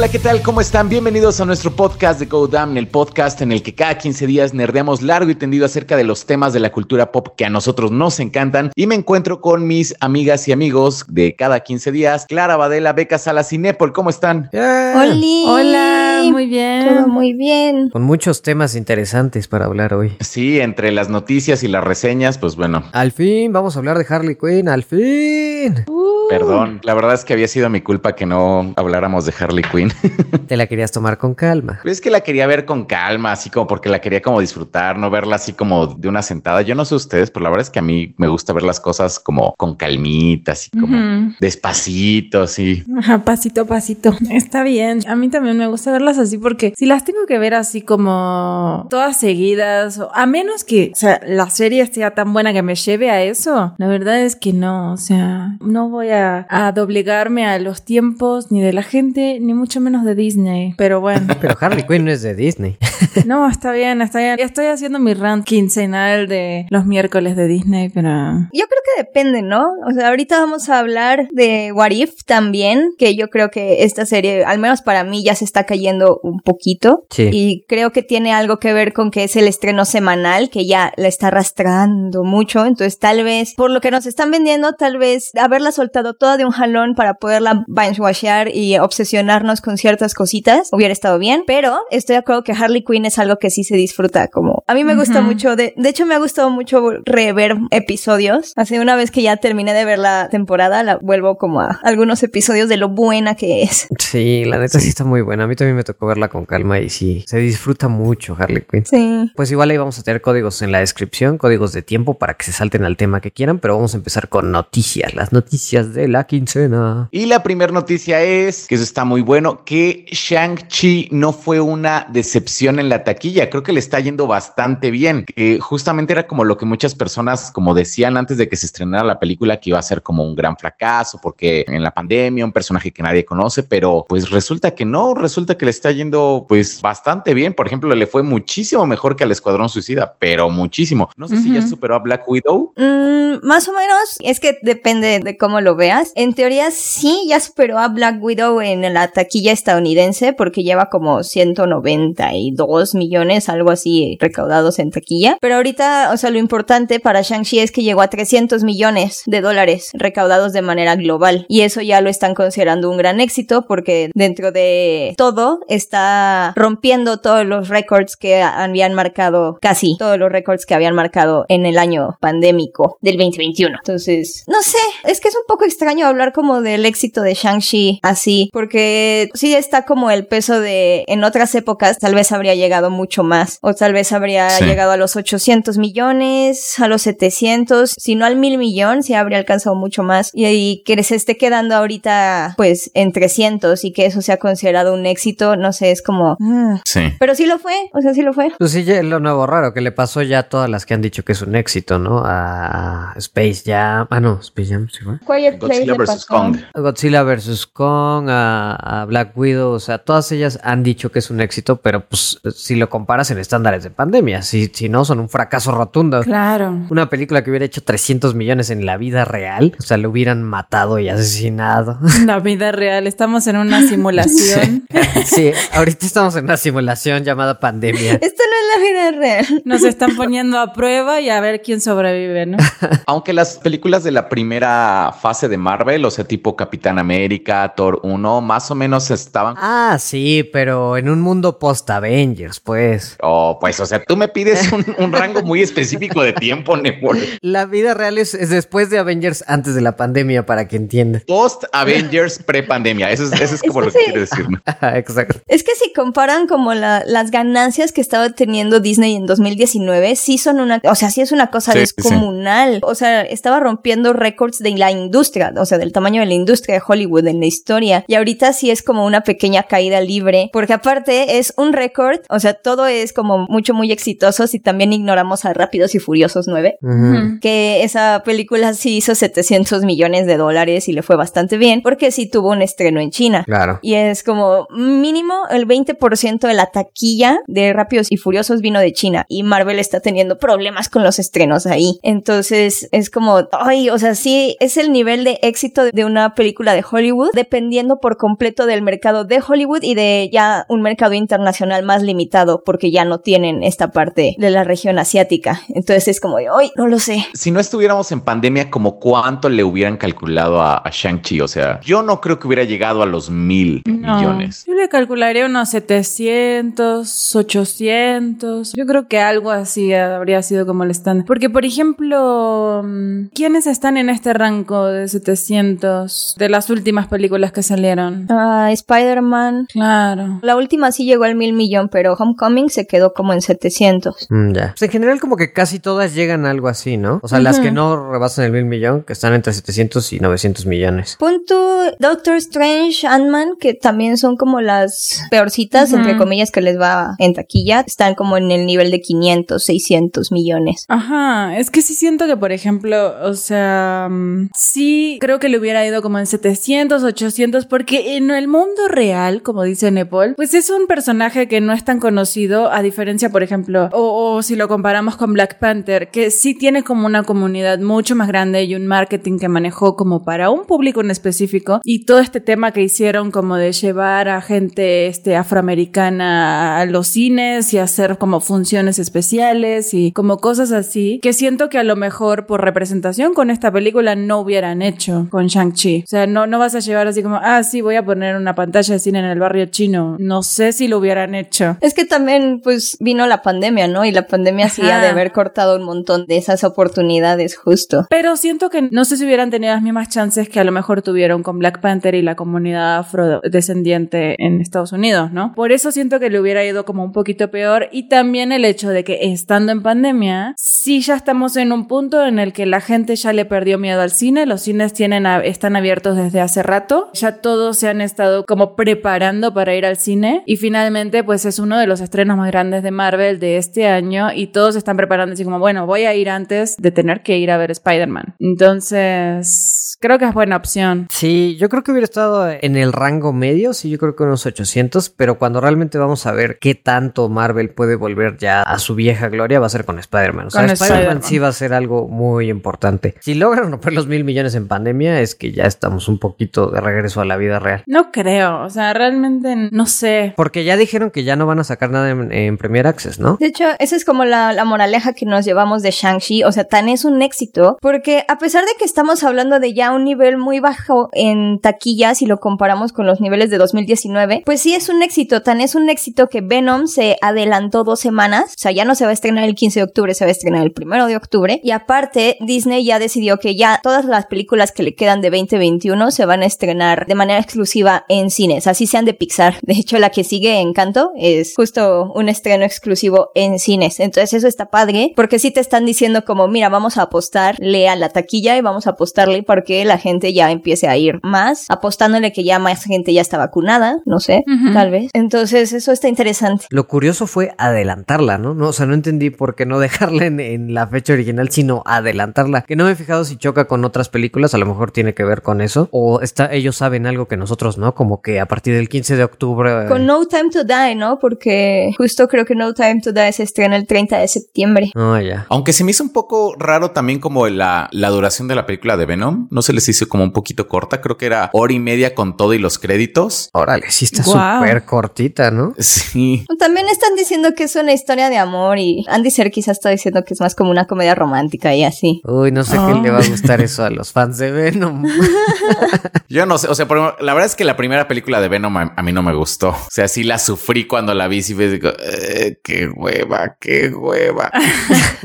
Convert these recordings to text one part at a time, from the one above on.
Hola, ¿qué tal? ¿Cómo están? Bienvenidos a nuestro podcast de Go Damn, el podcast en el que cada 15 días nerdeamos largo y tendido acerca de los temas de la cultura pop que a nosotros nos encantan. Y me encuentro con mis amigas y amigos de cada 15 días, Clara Badela, Beca Salas y Nepal. ¿Cómo están? Hola. Muy bien. Todo muy bien. Con muchos temas interesantes para hablar hoy. Sí, entre las noticias y las reseñas, pues bueno. Al fin, vamos a hablar de Harley Quinn, al fin. Perdón, la verdad es que había sido mi culpa que no habláramos de Harley Quinn. Te la querías tomar con calma. Es que la quería ver con calma, así como porque la quería como disfrutar, no verla así como de una sentada. Yo no sé ustedes, pero la verdad es que a mí me gusta ver las cosas como con calmita, así como despacito, así. Ajá, pasito a pasito. Está bien. A mí también me gusta verlas así porque si las tengo que ver así como todas seguidas, o- a menos que, o sea, la serie sea tan buena que me lleve a eso, la verdad es que no, o sea, no voy a, a doblegarme a los tiempos ni de la gente, ni mucho menos de Disney. Pero bueno. Pero Harley Quinn no es de Disney. No, está bien, está bien. Estoy haciendo mi rant quincenal de los miércoles de Disney, pero... Yo creo que depende, ¿no? O sea, ahorita vamos a hablar de What If también, que yo creo que esta serie, al menos para mí, ya se está cayendo un poquito. Sí. Y creo que tiene algo que ver con que es el estreno semanal, que ya la está arrastrando mucho. Entonces, tal vez, por lo que nos están vendiendo, tal vez haberla soltado toda de un jalón para poderla binge-washear y obsesionarnos con ciertas cositas hubiera estado bien. Pero estoy de acuerdo que Harley Quinn es algo que sí se disfruta como... A mí me gusta mucho, de, de hecho me ha gustado mucho rever episodios. Así una vez que ya terminé de ver la temporada, la vuelvo como a algunos episodios de lo buena que es. Sí, la neta sí. está muy buena. A mí también me tocó verla con calma y sí, se disfruta mucho Harley Quinn. Sí. Pues igual ahí vamos a tener códigos en la descripción, códigos de tiempo para que se salten al tema que quieran, pero vamos a empezar con noticias, las noticias de la quincena. Y la primera noticia es, que eso está muy bueno, que Shang-Chi no fue una decepción en la taquilla. Creo que le está yendo bastante bien. Que justamente era como lo que muchas personas como decían antes de que se estrenara la película, que iba a ser como un gran fracaso, porque en la pandemia, un personaje que nadie conoce, pero pues resulta que no, resulta que le está yendo pues bastante bien. Por ejemplo, le fue muchísimo mejor que al Escuadrón Suicida, pero muchísimo. No sé si ya superó a Black Widow. Mm, más o menos, es que depende de cómo lo veas. En teoría sí, ya superó a Black Widow en la taquilla estadounidense porque lleva como 192 millones, algo así, recaudados en taquilla. Pero ahorita, o sea, lo importante para Shang-Chi es que llegó a 300 millones de dólares recaudados de manera global. Y eso ya lo están considerando un gran éxito porque dentro de todo está rompiendo todos los récords que habían marcado, casi todos los récords que habían marcado en el año pandémico del 2021. Entonces, no sé, es que es un poco extraño hablar como del éxito de Shang-Chi así, porque sí está como el peso de en otras épocas tal vez habría llegado mucho más, o tal vez habría Sí. llegado a los 800 millones, a los 700, si no al mil millón, sí habría alcanzado mucho más, y, y que se esté quedando ahorita pues en 300 y que eso sea considerado un éxito, no sé, es como... mm. Sí. Pero sí lo fue, o sea, sí lo fue. Pues sí, ya es lo nuevo raro que le pasó ya a todas las que han dicho que es un éxito, ¿no? A Space Jam. Ah, no, Space Jam, sí fue. Quiet Godzilla vs. Kong. A Godzilla vs. Kong, a, a Black Widow, o sea, todas ellas han dicho que es un éxito, pero pues si lo comparas en estándares de pandemia, si, si no, son un fracaso rotundo. Claro. Una película que hubiera hecho 300 millones en la vida real, o sea, lo hubieran matado y asesinado. La vida real, estamos en una simulación. sí, ahorita estamos en una simulación llamada pandemia. Esto no es la vida real. Nos están poniendo a prueba y a ver quién sobrevive, ¿no? Aunque las películas de la primera fase de Marvel, o sea, tipo Capitán América, Thor 1, más o menos estaban. Ah, sí, pero en un mundo post-Avengers, pues. Oh, pues, o sea, tú me pides un, un rango muy específico de tiempo, Nebor. La vida real es, es después de Avengers, antes de la pandemia, para que entiendan. Post Avengers pre-pandemia. Eso es, eso es como Es lo que sí. quiere decir. ¿no? Exacto. Es que si comparan como la- las ganancias que estaba teniendo Disney en 2019, sí son una, o sea, sí es una cosa Sí, sí, sí. descomunal. O sea, estaba rompiendo récords de la industria, o sea, del tamaño de la industria de Hollywood en la historia. Y ahorita sí es como una pequeña caída libre, porque aparte es un récord, o sea, todo es como mucho, muy exitoso si también ignoramos a Rápidos y Furiosos 9. Ujú. que esa película sí hizo 700 millones de dólares y le fue bastante bien porque sí tuvo un estreno en China. Claro. Y es como mínimo el 20% de la taquilla de Rápidos y Furiosos vino de China y Marvel está teniendo problemas con los estrenos ahí. Entonces es como, ay, o sea, sí, es el nivel de éxito de una película de Hollywood, dependiendo por completo del mercado de Hollywood y de ya un mercado internacional más limitado, porque ya no tienen esta parte de la región asiática. Entonces es como, hoy no lo sé. Si no estuviéramos en pandemia, como cuánto le hubieran calculado a, a Shang-Chi? O sea, yo no creo que hubiera llegado a los mil No, millones. Yo le calcularía unos 700, 800. Yo creo que algo así habría sido como el estándar. Porque, por ejemplo, mm, ¿quiénes están en este rango de 700 de las últimas películas que salieron? Ah, Spider-Man. Claro. La última sí llegó al mil millón, pero Homecoming se quedó como en 700. Mm, ya. Pues en general como que casi todas llegan a algo así, ¿no? O sea, las que no rebasan el mil millón, que están entre 700 y 900 millones. Punto Doctor Strange, Ant-Man, que también son como las peorcitas, entre comillas, que les va en taquilla, están como en el nivel de 500, 600 millones. Ajá, es que sí siento que, por ejemplo, o sea, mm, sí creo que le hubiera ido como en 700, 800, porque en el mundo real, como dice Nepal, pues es un personaje que no es tan conocido, a diferencia, por ejemplo, o, o si lo comparamos con Black Panther, que sí tiene como una comunidad mucho más grande y un marketing que manejó como para un público en específico, y todo este tema que hicieron como de llevar a gente este, afroamericana a los cines y hacer como funciones especiales y como cosas así, que siento que a lo mejor por representación con esta película no hubieran hecho con Shang-Chi. O sea, no, no vas a llevar así como, ah, sí, voy a poner una pantalla de cine en el barrio chino. No sé si lo hubieran hecho. Es que también, pues, vino la pandemia, ¿no? Y la pandemia sí ha de haber cortado un montón de esas oportunidades, justo. Pero siento que no sé si hubieran tenido las mismas chances que a lo mejor tuvieron con Black Panther y la comunidad afrodescendiente en Estados Unidos, ¿no? Por eso siento que le hubiera ido como un poquito peor y también el hecho de que estando en pandemia, sí ya estamos en un punto en el que la gente ya le perdió miedo al cine, los cines tienen están abiertos desde hace rato, ya todos se han estado como preparando para ir al cine y finalmente pues es uno de los estrenos más grandes de Marvel de este año y todos están preparando así como, bueno, voy a ir antes de tener que ir a ver Spider-Man. Entonces, creo que es buena opción. Sí, yo creo que hubiera estado en el rango medio, sí, yo creo que unos 800, pero cuando realmente vamos a ver qué tanto Marvel puede volver ya a su vieja gloria va a ser con Spider-Man. O sea, Con Spider-Man Spider-Man. sí va a ser algo muy importante. Si logran romper los mil millones en pandemia, es que ya estamos un poquito de regreso a la vida real. No creo, o sea, realmente no sé. Porque ya dijeron que ya no van a sacar nada en, en Premier Access, ¿no? De hecho, esa es como la, la moraleja que nos llevamos de Shang-Chi. O sea, tan es un éxito. Porque a pesar de que estamos hablando de ya un nivel muy bajo en taquillas si lo comparamos con los niveles de 2019, pues sí es un éxito. Tan es un éxito que Venom se adelantó dos semanas. O sea, ya no se va a estrenar el 15 de octubre, se va a estrenar el 1 de octubre. Y aparte, Disney ya decidió que ya todas las películas que le quedan de 2021 se van a estrenar de manera exclusiva en cines, así sean de Pixar. De hecho, la que sigue Encanto es justo un estreno exclusivo en cines. Entonces eso está padre, porque sí te están diciendo como, mira, vamos a apostarle a la taquilla y vamos a apostarle porque la gente ya empiece a ir más, apostándole que ya más gente ya está vacunada, no sé, tal vez. Entonces eso está interesante. Lo curioso fue adelantarla, ¿no? no o sea, no entendí por qué no dejarla en, en la fecha original, sino adelantarla. Que no me he fijado si choca con otras películas, a lo mejor tiene que ver con eso. O está, ellos saben algo que nosotros no, como que a partir del 15 de octubre. Con No Time to Die, ¿no? Porque justo creo que No Time to Die se estrena el 30 de septiembre. Ah, ya. Aunque se me hizo un poco raro también como la, la duración de la película de Venom. No se les hizo como un poquito corta. Creo que era hora y media con todo y los créditos. Órale, sí está súper cortita, ¿no? Sí. También están diciendo que es una historia de amor y Andy Serkis está diciendo que es más como una comedia romántica y así. Uy, no sé Oh. qué le va a gustar eso a los fans de Venom. Yo no sé. O sea, por la verdad es que la primera película de Venom a, a mí no me gustó. O sea, sí la sufrí cuando la vi. Sí me digo, "Eh, qué hueva, qué hueva.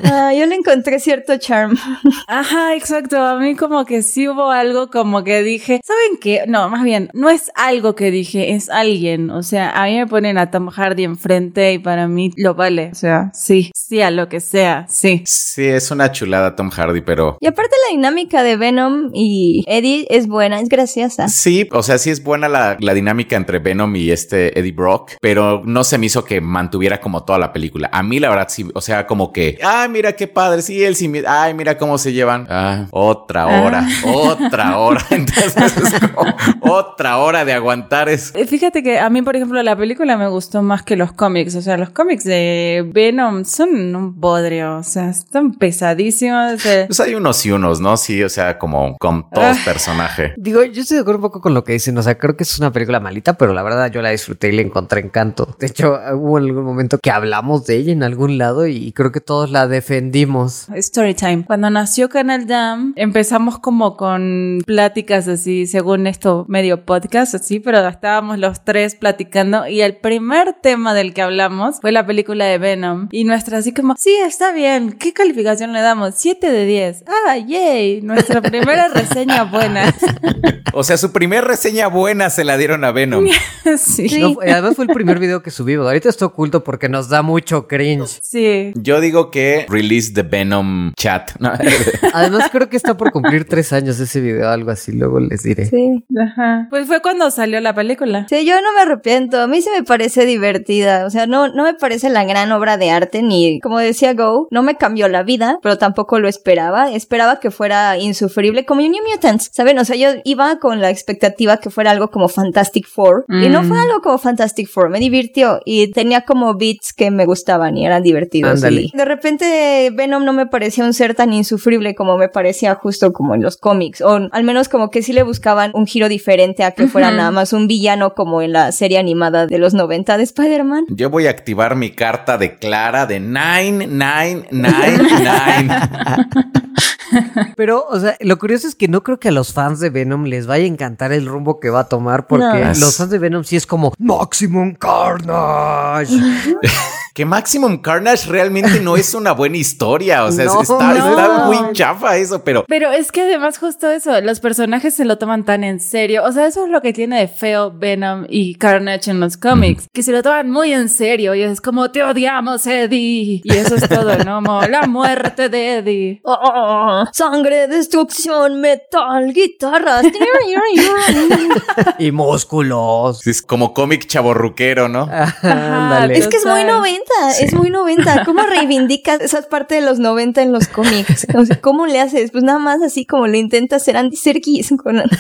Ah, yo le encontré cierto charm. Ajá, exacto. A mí como que sí hubo algo como que dije, ¿saben qué? No, más bien, no es algo que dije, es alguien. O sea, a mí me ponen a Tom Hardy enfrente y para mí lo vale. O sea, sí, sí, a lo que sea, sí. Sí, es una chulada Tom Hardy, pero Y aparte la dinámica de Venom y Eddie es buena, es graciosa. Sí, o sea, sí es buena la, la dinámica entre Venom y este Eddie Brock, pero no se me hizo que mantuviera como toda la película. A mí, la verdad, sí, o sea, como que, ay, mira qué padre, sí, él sí, ay, mira cómo se llevan. Ah, otra hora, otra hora. Entonces es como otra hora de aguantar eso. Eh, Fíjate que a mí, por ejemplo, la película me gustó más que los cómics. O sea, los cómics de Venom son un bodrio. O sea, están pesadísimos. Pues hay unos y unos, ¿no? Sí, o sea, como con todo Ah. personaje. Digo, yo estoy de acuerdo un poco con lo que dicen. O sea, creo que es una película malita, pero la verdad yo la disfruté y le encontré encanto. De hecho, hubo algún momento que hablamos de ella en algún lado y creo que todos la defendimos. Storytime. Cuando nació Canal Jam, empezamos como con pláticas así, según esto, medio podcast, así, pero estábamos los tres platicando y el primer tema del que hablamos fue la película de Venom. Y nuestra así como, sí, está bien, ¿qué calificación le damos? 7 de 10. Ah, yay, nuestra primera reseña buena. O sea, su primer reseña buena se la dieron a Venom. sí. Sí. No, además fue el primer video que subimos. Ahorita está oculto porque nos da mucho cringe. Sí. Yo digo que release the Venom chat. No, Además creo que está por cumplir tres años ese video, algo así. Luego les diré. Sí. Ajá. Pues fue cuando salió la película. Sí, yo no me arrepiento. A mí se me parece divertida. O sea, no, no me parece la gran obra de arte, ni, como decía Go, no me cambió la vida, pero tampoco lo esperaba. Esperaba que fuera insufrible, como New Mutants, ¿saben? O sea, yo iba con la expectativa que fuera algo como Fantastic Four, y no Mm. fue algo como Fantastic Four. Me divirtió y tenía como beats que me gustaban y eran divertidos. Ándale. Y de repente Venom no me parecía un ser tan insufrible como me parecía justo como en los cómics, o al menos como que sí le buscaban un giro diferente a que fuera nada más un villano como en la serie animada de los 90 de Spider-Man. Yo voy a activar mi carta de Clara de 9999. Pero, o sea, lo curioso es que no creo que a los fans de Venom les vaya a encantar el rumbo que va a tomar, porque No. los fans de Venom sí es como Maximum Carnage. que Maximum Carnage realmente no es una buena historia. O sea, No, está, no. está muy chafa eso, pero Pero es que además justo eso, los personajes se lo toman tan en serio. O sea, eso es lo que tiene de feo Venom y Carnage en los cómics, que se lo toman muy en serio y es como te odiamos, Eddie. Y eso es todo, ¿no? Como la muerte de Eddie. Oh, sangre, destrucción, metal, guitarras. y músculos. es como cómic chaborruquero, ¿no? Es que es muy Total. 90, es muy 90. ¿Cómo reivindicas esa parte de los 90 en los cómics? O sea, ¿Cómo le haces? Pues nada más así como le intenta hacer Andy Serkis con...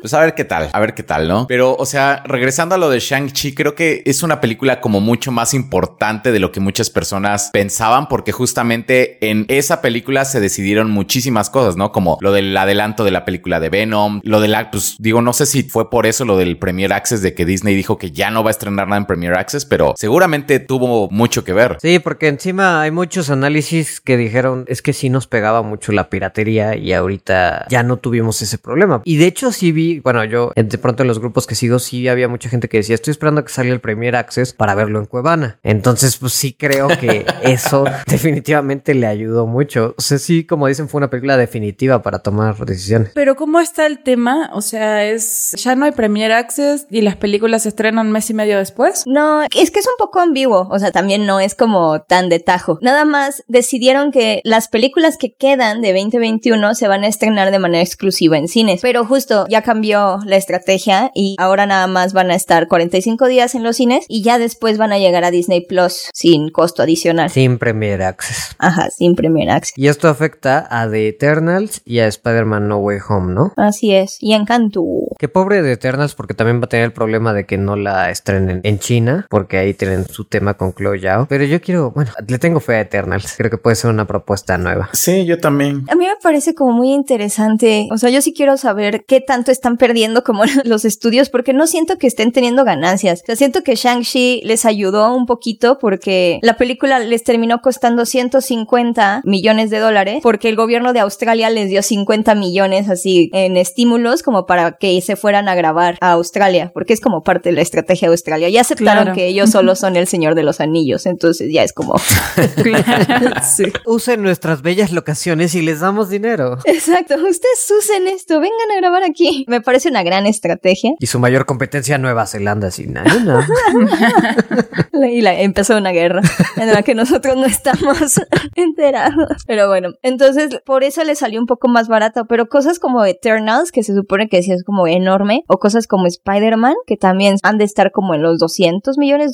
Pues a ver qué tal, a ver qué tal, ¿no? Pero, o sea, regresando a lo de Shang-Chi, creo que es una película como mucho más importante de lo que muchas personas pensaban, porque justamente en esa película se decidieron muchísimas cosas, ¿no? Como lo del adelanto de la película de Venom, lo de la, pues digo, no sé si fue por eso lo del Premier Access de que Disney dijo que ya no va a estrenar nada en Premier Access, pero seguramente tuvo mucho que ver. Sí, porque encima hay muchos análisis que dijeron es que sí nos pegaba mucho la piratería y ahorita ya no tuvimos ese problema. Y de hecho sí vi, bueno, yo de pronto en los grupos que sigo sí había mucha gente que decía estoy esperando a que salga el Premier Access para verlo en Cuevana. Entonces pues sí creo que eso definitivamente le ayudó mucho. O sea, sí, como dicen, fue una película definitiva para tomar decisiones. Pero ¿cómo está el tema? O sea, es ya no hay Premier Access y las películas se estrenan un mes y medio después. No, es que es un poco ambiguo, o sea, también no es como tan de tajo. Nada más decidieron que las películas que quedan de 2021 se van a estrenar de manera exclusiva en cines, pero justo ya cambió la estrategia y ahora nada más van a estar 45 días en los cines y ya después van a llegar a Disney Plus sin costo adicional. Sin Premier Access. Ajá, sin Premier Access. Y esto afecta a The Eternals y a Spider-Man No Way Home, ¿no? Así es. Y Encanto. Qué pobre de Eternals porque también va a tener el problema de que no la estrenen en China porque ahí tienen su tema con Chloe Zhao. Pero yo quiero, bueno, le tengo fe a Eternals. Creo que puede ser una propuesta nueva. Sí, yo también. A mí me parece como muy interesante. O sea, yo sí quiero saber qué tanto están perdiendo como los estudios, porque no siento que estén teniendo ganancias. O sea, siento que Shang-Chi les ayudó un poquito porque la película les terminó costando 150 millones de dólares, porque el gobierno de Australia les dio 50 millones así en estímulos como para que se fueran a grabar a Australia, porque es como parte de la estrategia de Australia. Ya aceptaron Claro. que ellos solo son el señor de los anillos, entonces ya es como... sí. Usen nuestras bellas locaciones y les damos dinero. Exacto, ustedes usen esto, vengan a grabar aquí. Me parece una gran estrategia. Y su mayor competencia Nueva Zelanda, sin nada. no. Y la, empezó una guerra en la que nosotros no estamos enterados. Pero bueno, entonces por eso le salió un poco más barato. Pero cosas como Eternals, que se supone que sí es como enorme, o cosas como Spider-Man, que también han de estar como en los 200 millones,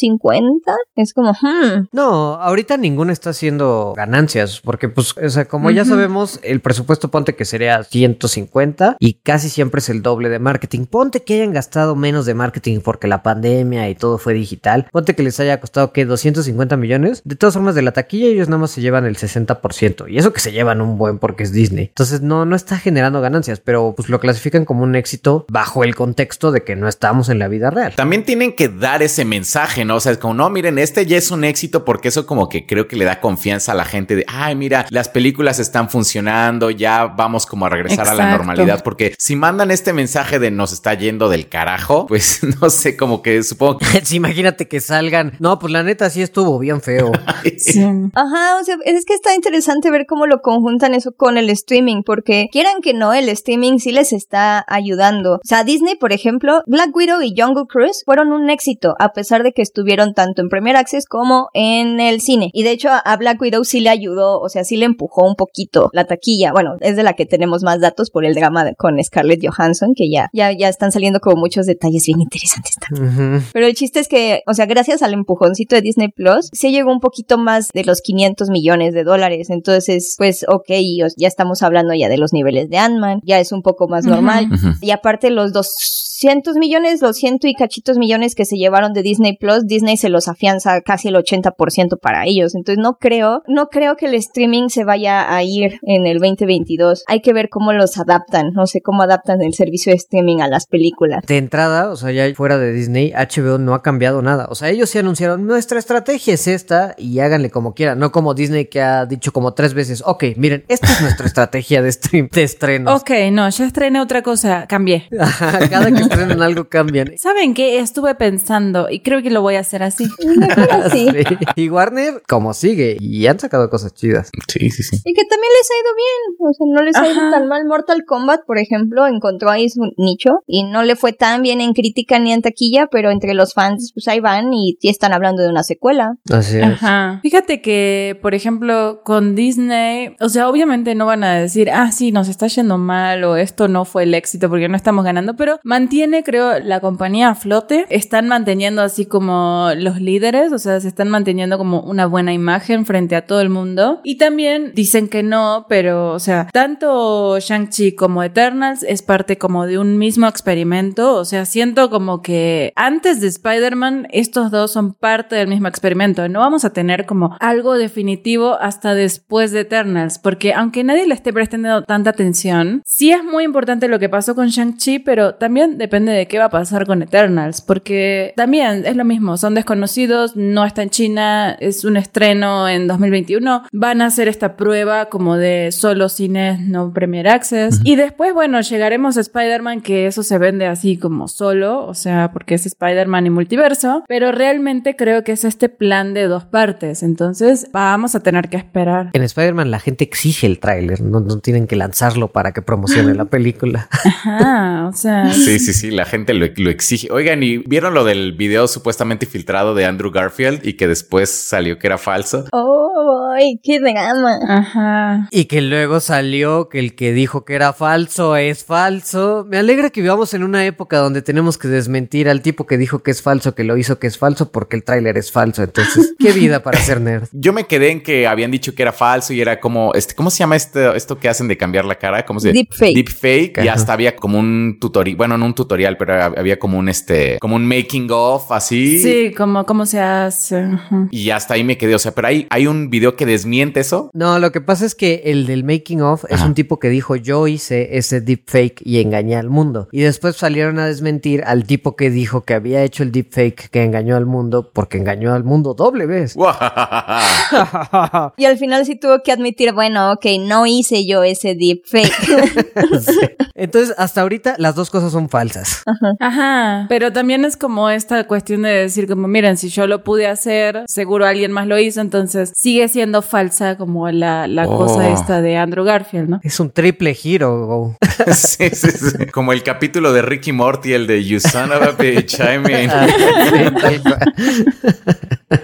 150. Es como, hmm. No, ahorita ninguno está haciendo ganancias, porque pues, o sea, como ya sabemos, el presupuesto ponte que sería 150 y casi siempre es el doble de marketing. Ponte que hayan gastado menos de marketing porque la pandemia y todo fue digital. Ponte que les haya costado que 250 millones. De todas formas, de la taquilla ellos nada más se llevan el 60%. Y eso que se llevan un buen porque es Disney. Entonces no, no está generando ganancias, pero pues lo clasifican como un éxito bajo el contexto de que no estamos en la vida real. También tienen que dar ese mensaje, ¿no? O sea, es como, no, miren, este ya es un éxito porque eso como que creo que le da confianza a la gente de, ay, mira, las películas están funcionando, ya vamos como a regresar a la normalidad, porque si mandan este mensaje de nos está yendo del carajo, pues no sé, como que supongo que... Sí, imagínate que salgan. No, pues la neta sí estuvo bien feo. Sí. Ajá, o sea, es que está interesante ver cómo lo conjuntan eso con el streaming, porque quieran que no, el streaming sí les está ayudando. O sea, Disney, por ejemplo, Black Widow y Jungle Cruise fueron un éxito, a pesar de que estuvieron tanto en Premier Access como en el cine. Y de hecho, a Black Widow sí le ayudó, o sea, sí le empujó un poquito la taquilla. Bueno, es de la que tenemos más datos por el drama de- con Scarlett Johansson, que ya, ya, ya están saliendo como muchos detalles bien interesantes también. Pero el chiste es que, o sea, gracias al empujoncito de Disney Plus, se llegó un poquito más de los 500 millones de dólares. Entonces, pues, ok, ya estamos hablando ya de los niveles de Ant-Man, ya es un poco más normal. Ujú. Y aparte los 200 millones, los ciento y cachitos millones que se llevaron de Disney Plus, Disney se los afianza casi el 80% para ellos. Entonces no creo, no creo que el streaming se vaya a ir en el 2022. Hay que ver cómo los adaptan, no sé cómo adaptan el servicio de streaming a las películas. De entrada, o sea, ya fuera de Disney, HBO no ha cambiado nada. O sea, ellos sí anunciaron, nuestra estrategia es esta y háganle como quieran. No como Disney que ha dicho como tres veces, ok, miren, esta es nuestra estrategia de stream, de estrenos. Ok, no, ya estrené otra cosa, cambié. Cada que estrenan algo cambian. ¿Saben qué? Estuve pensando y creo que lo voy a hacer así. Sí. Sí. Y Warner, como sigue, y han sacado cosas chidas. Sí, sí, sí. Y que también les ha ido bien, o sea, no les ha ido tan mal. Mortal Kombat, por ejemplo, encontró ahí su nicho y no le fue tan bien en crítica ni en taquilla, pero entre los fans, pues ahí van y están hablando de una secuela. Así es. Ajá. Fíjate que, por ejemplo, con Disney, o sea, obviamente no van a decir, ah, sí, nos está yendo mal o esto no fue el éxito porque no estamos ganando, pero mantiene, creo, la compañía a flote. Están manteniendo así como los líderes, o sea, se están manteniendo como una buena imagen frente a todo el mundo. Y también dicen que no, pero, o sea, tanto Shang-Chi como Eternals es parte como de un mismo experimento, o sea, siento como que antes de Spider-Man, estos dos son parte del mismo experimento. No vamos a tener como algo definitivo hasta después de Eternals, porque aunque nadie le esté prestando tanta atención, sí es muy importante lo que pasó con Shang-Chi, pero también depende de qué va a pasar con Eternals, porque también es lo mismo, son desconocidos, no está en China, es un estreno en 2021, van a hacer esta prueba como de solo cines no Premier Access, y después, bueno, llegaremos a Spider-Man, que eso se vende así como solo, o sea, porque es Spider-Man y multiverso, pero realmente creo que es este plan de dos partes, entonces vamos a tener que esperar. En Spider-Man la gente exige el tráiler, no, no tienen que lanzarlo para que promocione la película. Ajá, o sea... Sí, sí, sí, la gente lo, lo exige. Oigan, ¿y vieron lo del video supuestamente filtrado de Andrew Garfield y que después salió que era falso? ¡Oh, ay, qué drama! Ajá. Y que luego salió que el que dijo que era falso es falso. Me alegra que vivamos en una época donde tenemos que desmentir al tipo que dijo que es falso, que lo hizo que es falso, porque el tráiler es falso. Entonces, qué vida para ser nerd. Yo me quedé en que habían dicho que era falso y era como, este, ¿cómo se llama esto, esto que hacen de cambiar la cara? ¿Cómo se Deepfake. Deepfake. Y Ajá. hasta había como un tutorial, bueno, no un tutorial, pero había como un este, como un making of así. Sí, como cómo se hace. Ajá. Y hasta ahí me quedé. O sea, pero hay, hay un video que desmiente eso. No, lo que pasa es que el del making of es Ajá. un tipo que dijo yo hice ese deepfake y engañé al mundo. Y después salieron a desmentir al tipo que dijo que había hecho el deepfake que engañó al mundo porque engañó al mundo doble vez. Y al final sí tuvo que admitir, bueno, ok, no hice yo ese deepfake. Sí. Entonces, hasta ahorita las dos cosas son falsas. Ajá. Pero también es como esta cuestión de decir como, miren, si yo lo pude hacer, seguro alguien más lo hizo, entonces sigue siendo volviendo falsa como la, la Oh. cosa esta de Andrew Garfield, ¿no? Es un triple giro. Sí, sí, sí. Como el capítulo de Ricky Morty, el de You son of a bitch, I mean. Ah.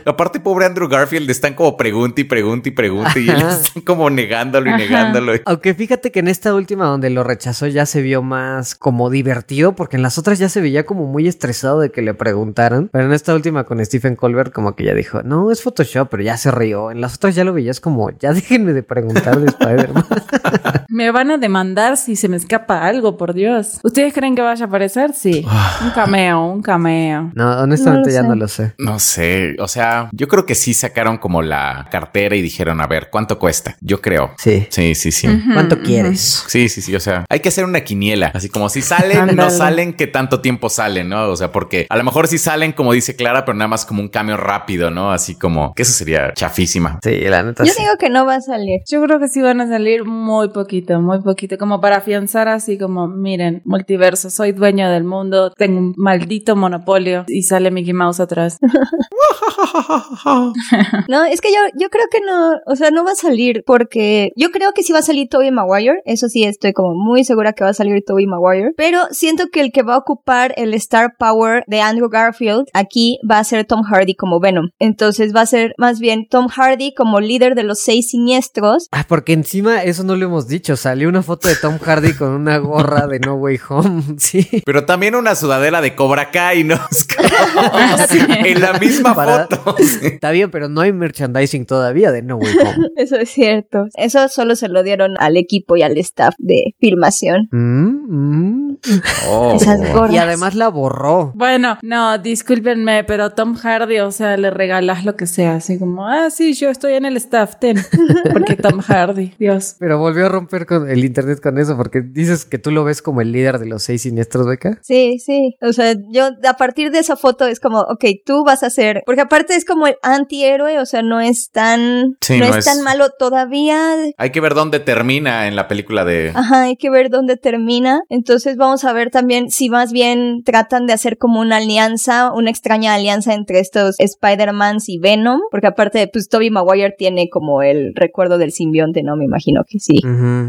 Aparte, pobre Andrew Garfield, están como pregunta y pregunta y pregunta y él están como negándolo y Ajá. negándolo. Aunque fíjate que en esta última donde lo rechazó ya se vio más como divertido, porque en las otras ya se veía como muy estresado de que le preguntaran. Pero en esta última con Stephen Colbert como que ya dijo, no, es Photoshop, pero ya se rió. En las otras ya lo veías como, ya déjenme de preguntar de Spider-Man. Me van a demandar si se me escapa algo, por Dios. ¿Ustedes creen que vaya a aparecer? Sí. Un cameo, un cameo. No, honestamente No ya sé. no lo sé. No sé, o sea, yo creo que sí sacaron como la cartera y dijeron, a ver, ¿cuánto cuesta? Yo creo. Sí. Sí, sí, sí. ¿Cuánto quieres? Sí, sí, sí, o sea, hay que hacer una quiniela, así como si salen, no salen, ¿qué tanto tiempo salen, no? O sea, porque a lo mejor sí salen, como dice Clara, pero nada más como un cambio rápido, ¿no? Así como, que eso sería chafísima. Sí, la neta Yo sí. digo que no va a salir. Yo creo que sí van a salir muy poquito, muy poquito, como para afianzar así como, miren, multiverso, soy dueño del mundo, tengo un maldito monopolio y sale Mickey Mouse atrás. No, es que yo, yo creo que no, o sea, no va a salir porque yo creo que sí va a salir Tobey Maguire, eso sí estoy como muy segura que va a salir Tobey Maguire, pero siento que el que va a ocupar el Star Power de Andrew Garfield aquí va a ser Tom Hardy como Venom. Entonces va a ser más bien Tom Hardy como líder de los seis siniestros. Ah, porque encima eso no lo hemos dicho. Salió una foto de Tom Hardy con una gorra de No Way Home. Sí. Pero también una sudadera de Cobra Kai, ¿no? Como- en la misma Para- foto. Sí. Está bien, pero no hay merchandising todavía de No Way Home. Eso es cierto. Eso solo se lo dieron al equipo y al staff de filmación. Mm, mm. Oh. Esas gorras. Y además la borró. Bueno, no, discúlpenme, pero Tom Hardy, o sea, le regalas lo que sea, así como, ah, sí, yo estoy en el staff, ten. Porque Tom Hardy, Dios. Pero volvió a romper con el internet con eso, porque dices que tú lo ves como el líder de los seis siniestros, Beca. Sí, sí. O sea, yo a partir de esa foto es como, ok, tú vas a ser, porque aparte es como el antihéroe, o sea, no es tan, Sí, no, no es, es- tan malo todavía. Hay que ver dónde termina en la película de... Ajá, hay que ver dónde termina. Entonces vamos a ver también si más bien tratan de hacer como una alianza, una extraña alianza entre estos Spider-Mans y Venom, porque aparte, pues Tobey Maguire tiene como el recuerdo del simbionte, ¿no? Me imagino que sí.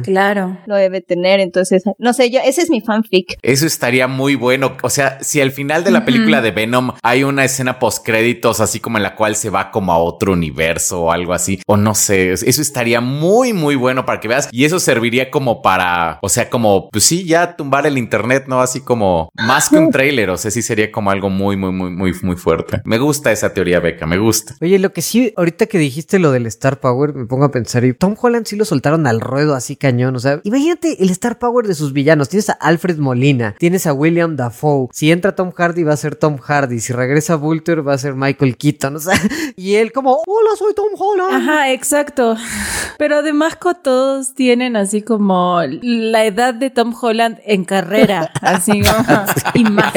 Claro. Lo debe tener, entonces, no sé, yo, ese es mi fanfic. Eso estaría muy bueno. O sea, si al final de la película de Venom hay una escena post créditos, así como en la cual se va como a otro universo o algo así, o no sé, eso estaría muy, muy bueno para que veas. Y eso serviría como para, o sea, como, pues sí, ya tumbar el internet, ¿no? Así como más que un trailer. O sea, sí sería como algo muy, muy, muy, muy, muy fuerte. Me gusta esa teoría, Beca, me gusta. Oye, lo que sí, ahorita que dijiste lo del Star Power, me pongo a pensar, y Tom Holland sí lo soltaron al ruedo así cañón, o sea, imagínate el Star Power de sus villanos, tienes a Alfred Molina, tienes a William Dafoe, si entra Tom Hardy va a ser Tom Hardy, si regresa Vulture va a ser Michael Keaton, o sea, y él como, hola, soy Tom Holland. Ajá, exacto. Pero además todos tienen así como la edad de Tom Holland en carrera, así como, y más.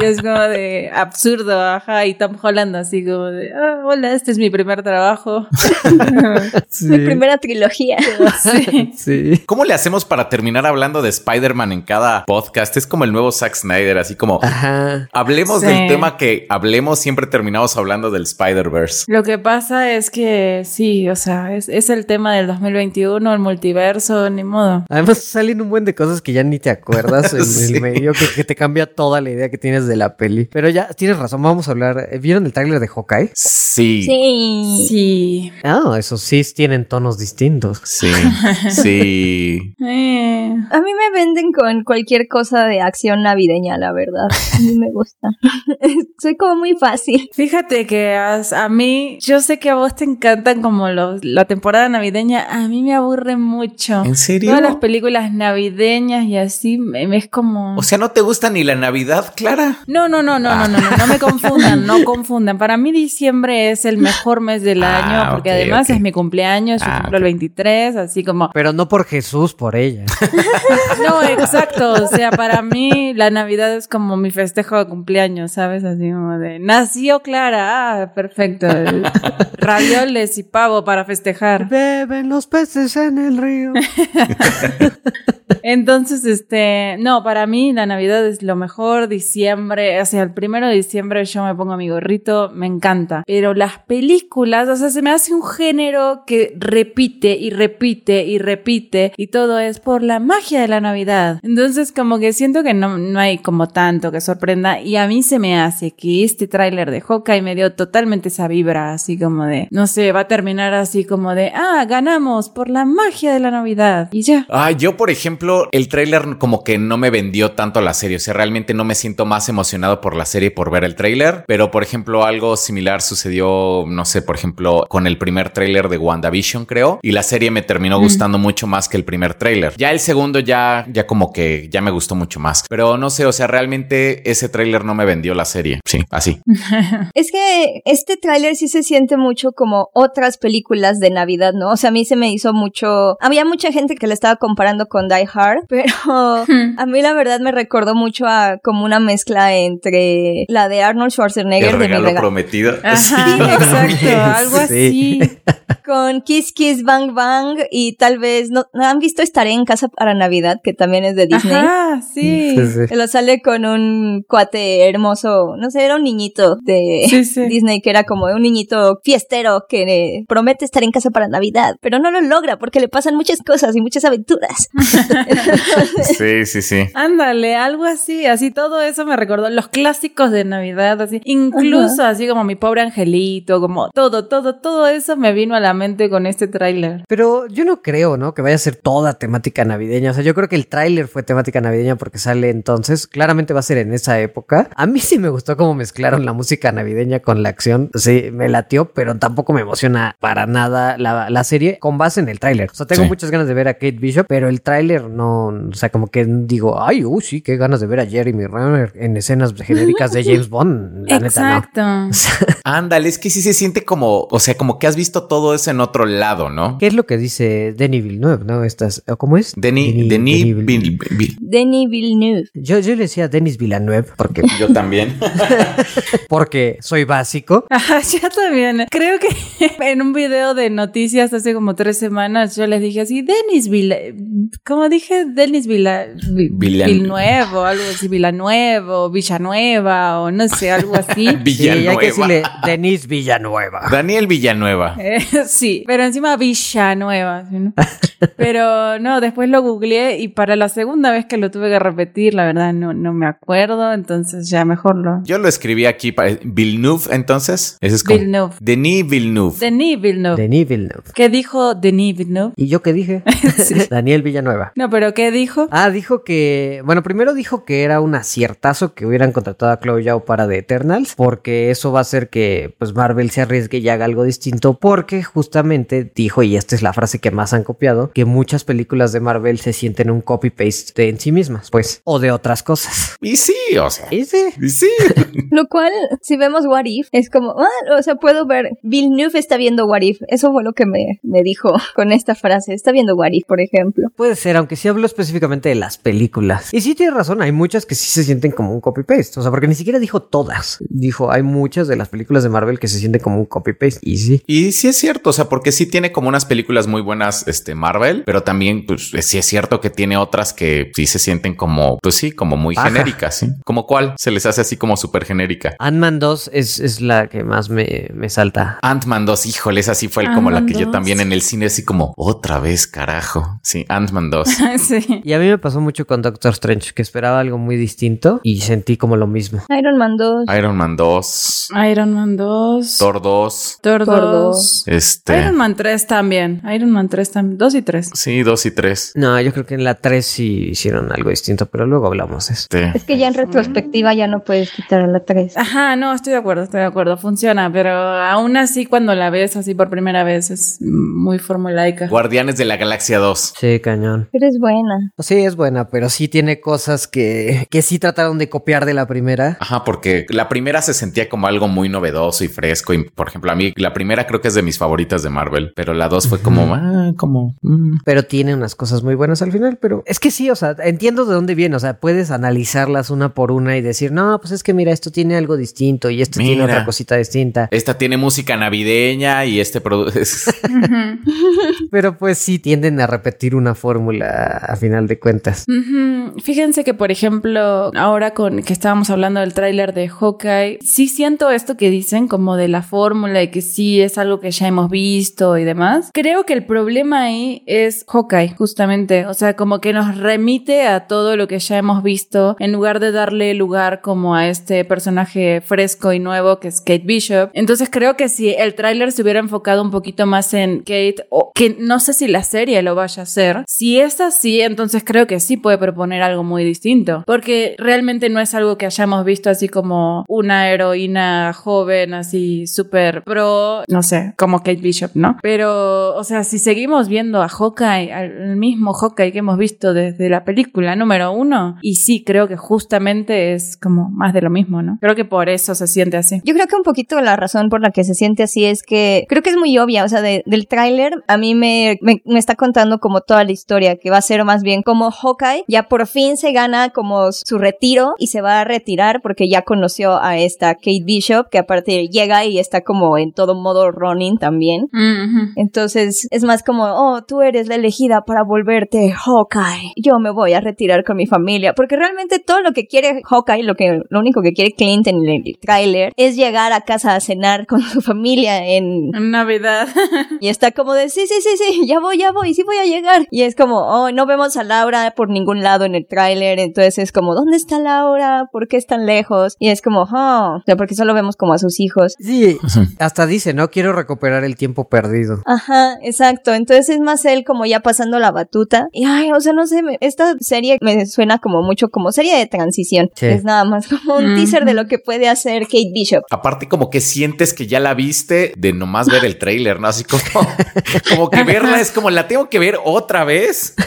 Y es como de absurdo, ajá, y Tom Holland así como de, ah, hola, este es mi primer trabajo. Sí. Mi primera trilogía. Sí. Sí. ¿Cómo le hacemos para terminar hablando de Spider-Man en cada podcast? Es como el nuevo Zack Snyder, así como Ajá. hablemos Sí. del tema que hablemos, siempre terminamos hablando del Spider-Verse. Lo que pasa es que sí, o sea, es, es el tema del 2021, el multiverso, ni modo. Además salen un buen de cosas que ya ni te acuerdas en Sí. el medio, que, que te cambia toda la idea que tienes de la peli. Pero ya tienes razón, vamos a hablar. ¿Vieron el tráiler de Hawkeye? Sí. Sí. Sí. Ah, esos sí tienen tonos distintos. Sí, sí. Eh. A mí me venden con cualquier cosa de acción navideña, la verdad. A mí me gusta. Soy como muy fácil. Fíjate que as- a, mí, yo sé que a vos te encantan como los, la temporada navideña, a mí me aburre mucho. ¿En serio? Todas las películas navideñas y así, me, me es como... O sea, ¿no te gusta ni la Navidad, Clara? no, no, no, no, no, no, no, no me confundan, no confundan. Para mí diciembre es el mejor mes del Ah, año porque además es mi cumpleaños, yo Ah, cumplo el ok. 23, así como... Pero no por Jesús, por ella. No, exacto, o sea, para mí la Navidad es como mi festejo de cumpleaños, ¿sabes? Así como de, nació Clara, ah, perfecto. Ravioles y pavo para festejar. Beben los peces en el río. Entonces, este, no, para mí la Navidad es lo mejor, diciembre, o sea, el primero de diciembre yo me pongo mi gorrito, me encanta. Pero las películas, o sea, se me hace un género que repite y repite y repite y todo es por la magia de la Navidad. Entonces, como que siento que no, no hay como tanto que sorprenda y a mí se me hace que este tráiler de Hawkeye me dio totalmente esa vibra, así como de, no sé, va a terminar así como de, ah, ganamos por la magia de la Navidad y ya. Ah, yo, por ejemplo, el tráiler como que no me vendió tanto la serie. O sea, realmente no me siento más emocionado por la serie por ver el tráiler. Pero, por ejemplo, algo similar sucedió, no sé, por ejemplo, con el primer tráiler de WandaVision, creo. Y la serie me terminó gustando mucho más que el primer tráiler. Ya el segundo ya, ya como que ya me gustó mucho más. Pero no sé, o sea, realmente ese tráiler no me vendió la serie. Sí, así. Es que este tráiler sí se siente mucho como otras películas de Navidad, ¿no? O sea, a mí se me hizo mucho... Había mucha gente que le estaba comparando con Die Hard, pero a mí la verdad me recordó mucho a como una mezcla entre la de Arnold Schwarzenegger El de mi regalo regalo. prometido. Ajá, Sí. exacto, algo Sí. así. Con Kiss Kiss Bang Bang y tal vez no, ¿no han visto Estaré en casa para Navidad que también es de Disney. Ajá, sí. Sí, lo sale con un cuate hermoso, no sé, era un niñito de Sí, sí. Disney que era como un niñito fiestero que eh, promete estar en casa para Navidad, pero no lo logra porque le pasan muchas cosas y muchas aventuras. Sí, sí, sí. Ándale, algo así, así todo eso me recordó los clásicos de Navidad, así, incluso así como mi pobre angelito, como todo, todo, todo eso me vino a la mente con este tráiler. Pero yo no creo, ¿no? Que vaya a ser toda temática navideña. O sea, yo creo que el tráiler fue temática navideña porque sale entonces. Claramente va a ser en esa época. A mí sí me gustó cómo mezclaron la música navideña con la acción. Sí, me latió, pero tampoco me emociona para nada la, la serie con base en el tráiler. O sea, tengo Sí. muchas ganas de ver a Kate Bishop, pero el tráiler no, o sea, como que digo, ay, uh, sí, qué ganas de ver a Jeremy Renner en escenas genéricas de James Bond. La neta, no. Exacto. Ándale, es que sí se siente como, o sea, como que has visto todo eso en otro lado, ¿no? ¿Qué es lo que dice Denis Villeneuve, no? Estas, ¿Cómo es? Denis, Denis, Denis Denis Villeneuve. Yo, yo le decía Denis Villeneuve porque, Yo también. porque soy básico. Ajá, yo también. Creo que en un video de noticias hace como tres semanas yo les dije así, Denis Villa, como dije, Denis Villeneuve o algo así, Villanuevo, o Villanueva o no sé, algo así. Sí, hay que Villanueva. decirle Denis Villanueva. Daniel Villanueva. Eh, sí, pero encima Villanueva. ¿sí, no? Pero no, después lo googleé y para la segunda vez que lo tuve que repetir, la verdad no, no me acuerdo, entonces ya mejor lo... Yo lo escribí aquí para Villeneuve, entonces. Ese es como Villeneuve. Denis Villeneuve. Denis Villeneuve. Denis Villeneuve. ¿Qué dijo Denis Villeneuve? ¿Y yo qué dije? Daniel Villanueva. No, pero ¿qué dijo? Ah, dijo que, bueno, primero dijo que era un aciertazo que hubieran contratado a Chloe Zhao para The Eternals, porque eso va a hacer que pues Marvel se arriesgue y haga algo distinto, porque justamente dijo, y esta es la frase que más han copiado, que muchas películas de Marvel se sienten un copy-paste de en sí mismas, pues, o de otras cosas. Y sí, o sea. Y sí. y sí. Lo cual, si vemos What If, es como, ah, o sea, puedo ver, Villeneuve está viendo What If. Eso fue lo que me, me dijo con esta frase. Está viendo What If, por ejemplo. Puede ser, aunque sí hablo específicamente de las películas. Y sí tiene razón, hay muchas que sí se sienten como un copy-paste. O sea, porque ni siquiera dijo todas. Dijo, hay muchas de las películas de Marvel que se sienten como un copy-paste. Y sí. Y sí es cierto, o sea, porque sí tiene como unas películas muy buenas, este Marvel, pero también, pues sí es cierto que tiene otras que sí se sienten como, pues sí, como muy genéricas, ¿sí? Como cuál se les hace así como súper genérica. Ant-Man 2 es, es la que más me, me salta. Ant-Man 2, híjole, esa sí fue el- como la que yo 2. también en el cine, así como otra vez, carajo. Sí, Ant-Man 2. sí. Y a mí me pasó mucho con Doctor Strange, que esperaba algo muy distinto y sentí como lo mismo. Iron Man 2. Iron Man 2, Iron Man 2. Thor 2, Thor Thor 2. Este. Iron Man 3 también. Iron Man 3 también. 2 y 3. Sí, 2 y 3. No, yo creo que en la 3 sí hicieron algo distinto, pero luego hablamos de. Este. Es que ya en retrospectiva ya no puedes quitar a la 3. Ajá, no, estoy de acuerdo, estoy de acuerdo. Funciona, pero aún así cuando la ves así por primera vez es muy formulaica. Guardianes de la Galaxia 2. Sí, cañón. Pero es buena. Sí, es buena, pero sí tiene cosas que, que sí trataron de copiar de la primera. Ajá, porque la primera se sentía como algo muy novedoso y fresco. Y por ejemplo, a mí la primera creo que es de mis favoritas de Marvel, pero la 2 fue como, ah, como... mm. Pero tiene unas cosas muy buenas al final, pero es que sí, o sea, entiendo de dónde viene, o sea, puedes analizarlas una por una y decir, no, pues es que mira, esto tiene algo distinto y esto tiene otra cosita distinta. Esta tiene música navideña y este produce... Pero pues sí tienden a repetir una fórmula a final de cuentas. Fíjense que, por ejemplo, ahora con que estábamos hablando del tráiler de Hawkeye, sí siento esto que dicen como de la fórmula y que sí es algo que ya visto y demás. Creo que el problema ahí es Hawkeye, justamente. O sea, como que nos remite a todo lo que ya hemos visto en lugar de darle lugar como a este personaje fresco y nuevo que es Kate Bishop. Entonces creo que si el tráiler se hubiera enfocado un poquito más en Kate, o que no sé si la serie lo vaya a hacer, si es así, entonces creo que sí puede proponer algo muy distinto. Porque realmente no es algo que hayamos visto así como una heroína joven, así súper pro, no sé, como Bishop, ¿no? Pero, o sea, si seguimos viendo a Hawkeye, al mismo Hawkeye que hemos visto desde la película número uno, y sí, creo que justamente es como más de lo mismo, ¿no? Creo que por eso se siente así. Yo creo que un poquito la razón por la que se siente así es que creo que es muy obvia, o sea, de- del tráiler a mí me, me, me está contando como toda la historia, que va a ser más bien como Hawkeye ya por fin se gana como su retiro y se va a retirar porque ya conoció a esta Kate Bishop, que aparte llega y está como en todo modo running también. Entonces es más como, oh, tú eres la elegida para volverte Hawkeye. Yo me voy a retirar con mi familia. Porque realmente todo lo que quiere Hawkeye, lo que, lo único que quiere Clint en el tráiler es llegar a casa a cenar con su familia en, En Navidad. y está como de, sí, sí, sí, sí, ya voy, ya voy, sí voy a llegar. Y es como, oh, no vemos a Laura por ningún lado en el tráiler. Entonces es como, ¿dónde está Laura? ¿Por qué es tan lejos? Y es como, oh, o sea, porque solo vemos como a sus hijos. Sí, hasta dice, no quiero recuperar el tiempo perdido. Ajá, exacto. Entonces es más él como ya pasando la batuta. Y ay, o sea, no sé, me- esta serie me suena como mucho como serie de transición. Sí. Es nada más como un teaser de lo que puede hacer Kate Bishop. Aparte como que sientes que ya la viste de nomás ver el trailer, ¿no? Así como, como que verla es como la tengo que ver otra vez.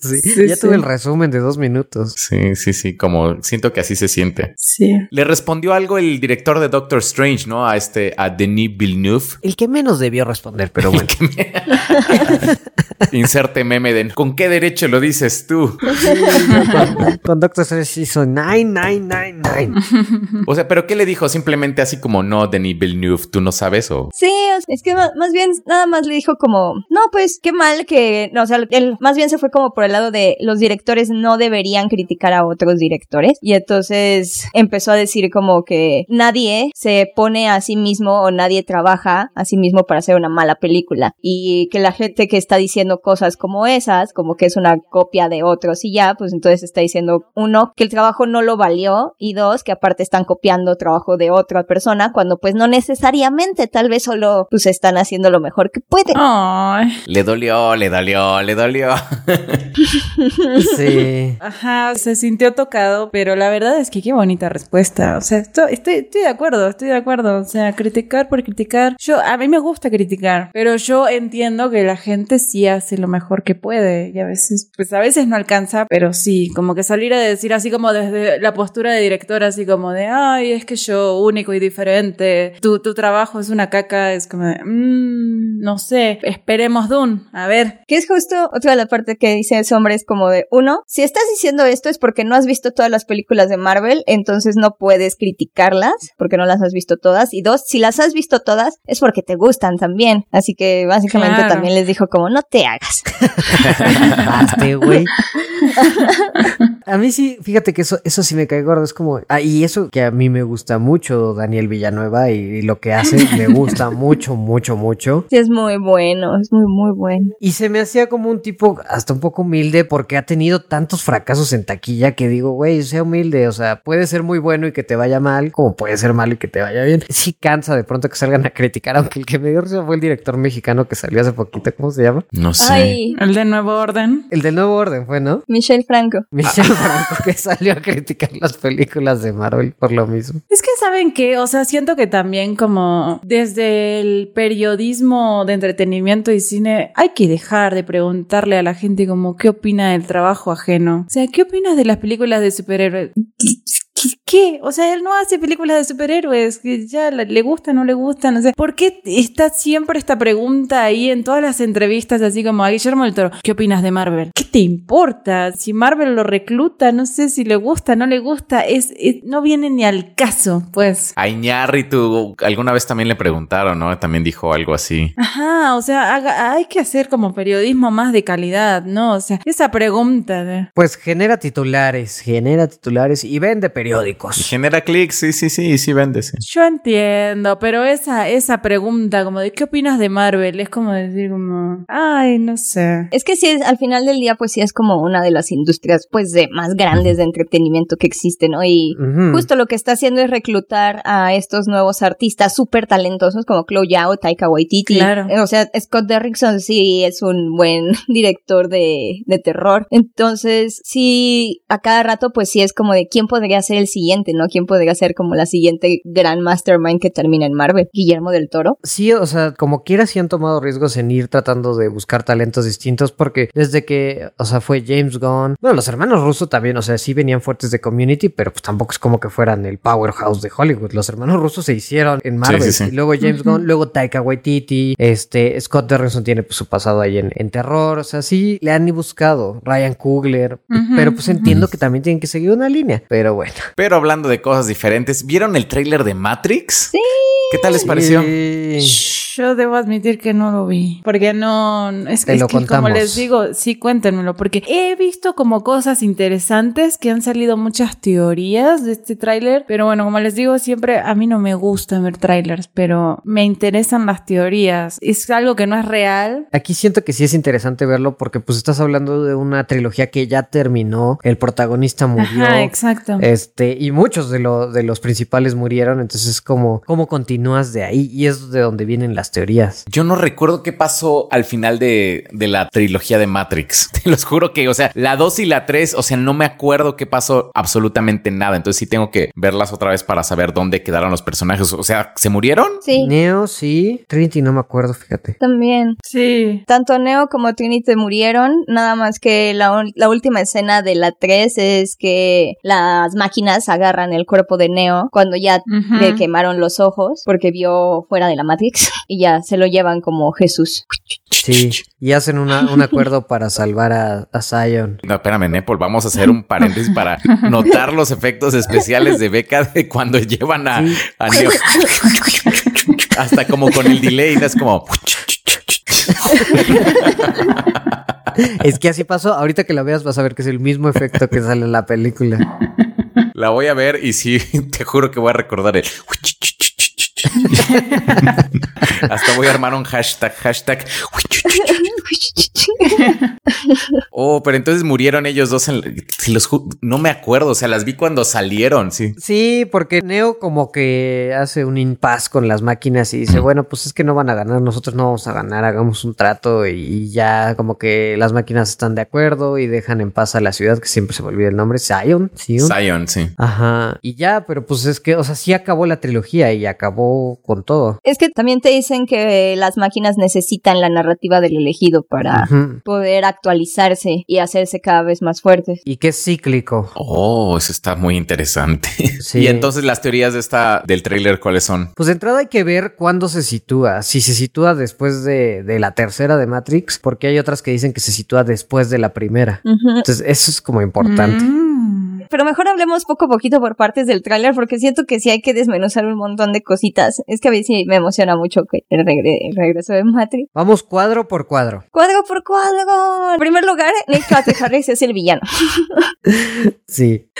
Sí, Sí, ya sí. tuve el resumen de dos minutos. Sí, sí, sí, como siento que así se siente. Sí. Le respondió algo el director de Doctor Strange, ¿no? A este, a Denis Villeneuve. El que menos debió responder, pero bueno. Inserte meme de ¿con qué derecho lo dices tú? Con Doctor Strange hizo 9999. O sea, ¿pero qué le dijo? Simplemente así como, no, Denis Villeneuve, tú no sabes o... Sí, es que más bien nada más le dijo como, no, pues qué mal que, no, o sea, él más bien se fue como por el lado de los directores no deberían criticar a otros directores. Y entonces empezó a decir como que nadie se pone a sí mismo o nadie trabaja a sí mismo para hacer una mala película. Y que la gente que está diciendo cosas como esas, como que es una copia de otros y ya, pues entonces está diciendo, uno, que el trabajo no lo valió y dos, que aparte están copiando trabajo de otra persona cuando pues no necesariamente, tal vez solo pues están haciendo lo mejor que pueden. Ay. Le dolió, le dolió, le dolió. Sí. Ajá, se sintió tocado, pero la verdad es que qué bonita respuesta. O sea, estoy, estoy, estoy de acuerdo, estoy de acuerdo. O sea, criticar por criticar. Yo, a mí me gusta criticar, pero yo entiendo que la gente sí hace lo mejor que puede y a veces, pues a veces no alcanza, pero sí, como que salir a decir así como desde la postura de director, así como de, ay, es que yo único y diferente, tu, tu trabajo es una caca, es como de, "Mm, no sé, esperemos Dune, a ver. Que es justo otra de la parte que dice ese hombre es como de, uno, si estás diciendo esto es porque no has visto todas las películas de Marvel, entonces no puedes criticarlas porque no las has visto todas. Y dos, si las has visto todas es porque te gustan también. Así que básicamente Claro. también les dijo como, no te hagas. Baste, güey. A mí sí, fíjate que eso, eso sí me cae gordo. Es como. Ah, y eso que a mí me gusta mucho, Daniel Villanueva, y, y lo que hace me gusta mucho, mucho, mucho. Sí, es muy bueno, es muy, muy bueno. Y se me hacía como un tipo hasta un poco humilde porque ha tenido tantos fracasos en taquilla que digo, güey, sea humilde. O sea, puede ser muy bueno y que te vaya mal, como puede ser malo y que te vaya bien. Sí cansa de pronto que salgan a criticar, aunque el que me dio risa fue el director mexicano que salió hace poquito. ¿Cómo se llama? No sé. Ay, El de Nuevo Orden. El del nuevo orden fue, ¿no? Michelle Franco. Michelle Franco que salió a criticar las películas de Marvel por lo mismo. Es que saben que, o sea, siento que también como desde el periodismo de entretenimiento y cine hay que dejar de preguntarle a la gente como qué opina del trabajo ajeno. O sea, ¿qué opinas de las películas de superhéroes? ¿Qué? O sea, él no hace películas de superhéroes, que ya le, gusta, no le gusta, no sé. ¿Por qué está siempre esta pregunta ahí en todas las entrevistas, así como a Guillermo del Toro? ¿Qué opinas de Marvel? ¿Qué te importa? Si Marvel lo recluta, no sé si le gusta, no le gusta, es, es- no viene ni al caso, pues. A Iñárritu alguna vez también le preguntaron, ¿no? También dijo algo así. Ajá, o sea, haga- hay que hacer como periodismo más de calidad, ¿no? O sea, esa pregunta de... Pues genera titulares, genera titulares y vende Y genera clics, sí, sí, sí, sí vende, sí. Yo entiendo, pero esa, esa pregunta como de ¿qué opinas de Marvel? Es como decir como, ay, no sé. Es que sí, es- al final del día, pues sí es como una de las industrias, pues, de más grandes de entretenimiento que existe, ¿no? Y justo lo que está haciendo es reclutar a estos nuevos artistas súper talentosos como Chloe Zhao, Taika Waititi. Claro. O sea, Scott Derrickson sí es un buen director de, de terror. Entonces, sí, a cada rato, pues sí es como de quién podría ser el siguiente, ¿no? ¿Quién podría ser como la siguiente gran mastermind que termina en Marvel? Guillermo del Toro. Sí, o sea, como quiera sí han tomado riesgos en ir tratando de buscar talentos distintos porque desde que, o sea, fue James Gunn, bueno, los hermanos Russo también, o sea, sí venían fuertes de Community, pero pues tampoco es como que fueran el powerhouse de Hollywood. Los hermanos Russo se hicieron en Marvel sí, sí. y luego James Gunn, luego Taika Waititi, este, Scott Derrickson tiene pues, su pasado ahí en, en terror, o sea, sí le han ni buscado, Ryan Coogler, pero pues entiendo que también tienen que seguir una línea, pero bueno. Pero hablando de cosas diferentes, ¿vieron el tráiler de Matrix? Sí. ¿Qué tal les pareció? Sí. Yo debo admitir que no lo vi. Porque no. Es, Te es lo que como contamos. les digo, sí, cuéntenmelo. Porque he visto como cosas interesantes que han salido muchas teorías de este tráiler. Pero bueno, como les digo, siempre a mí no me gusta ver trailers. Pero me interesan las teorías. Es algo que no es real. Aquí siento que sí es interesante verlo porque pues estás hablando de una trilogía que ya terminó, el protagonista murió. Ajá, exacto. Este, y muchos de, lo- de los principales murieron, entonces es como, ¿cómo continúas de ahí? Y es de donde vienen las teorías. Yo no recuerdo qué pasó al final de, de la trilogía de Matrix. Te los juro que, o sea, la 2 y la 3, o sea, no me acuerdo qué pasó absolutamente nada. Entonces sí tengo que verlas otra vez para saber dónde quedaron los personajes. O sea, ¿se murieron? Sí, Neo, sí. Trinity no me acuerdo, fíjate. también. Sí. Tanto Neo como Trinity murieron, nada más que la, la última escena de la 3 es que las máquinas agarran el cuerpo de Neo cuando ya le quemaron los ojos porque vio fuera de la Matrix y ya se lo llevan como Jesús. Sí. Y hacen una- un acuerdo para salvar a, a Zion. No, espérame, Nepal, vamos a hacer un paréntesis para notar los efectos especiales de Beca de cuando llevan a, Sí. a Neo. Hasta como con el delay, es como... Es que así pasó. Ahorita que la veas vas a ver que es el mismo efecto que sale en la película. La voy a ver y sí, te juro que voy a recordar el... Hasta voy a armar un hashtag, hashtag... Oh, pero entonces murieron ellos dos. En... los no me acuerdo, o sea, las vi cuando salieron, sí. Sí, porque Neo como que hace un impasse con las máquinas y dice, bueno, pues es que no van a ganar, nosotros no vamos a ganar, hagamos un trato y ya como que las máquinas están de acuerdo y dejan en paz a la ciudad, que siempre se me olvida el nombre, Zion, Zion. Zion, sí. Ajá, y ya, pero pues es que, o sea, sí acabó la trilogía y acabó con todo. Es que también te dicen que las máquinas necesitan la narrativa del elegido para poder actualizarse y hacerse cada vez más fuertes. Y que es cíclico. Oh, eso está muy interesante. Sí. Y entonces las teorías de esta del tráiler, ¿cuáles son? Pues de entrada hay que ver cuándo se sitúa. Si se sitúa después de, de la tercera de Matrix, porque hay otras que dicen que se sitúa después de la primera. Entonces, eso es como importante. Mm. Pero mejor hablemos poco a poquito por partes del tráiler porque siento que sí hay que desmenuzar un montón de cositas. Es que a mí sí me emociona mucho que el, regre- el regreso de Matrix. Vamos cuadro por cuadro. Cuadro por cuadro. En primer lugar, Nick Patrick Harris es el villano. Sí.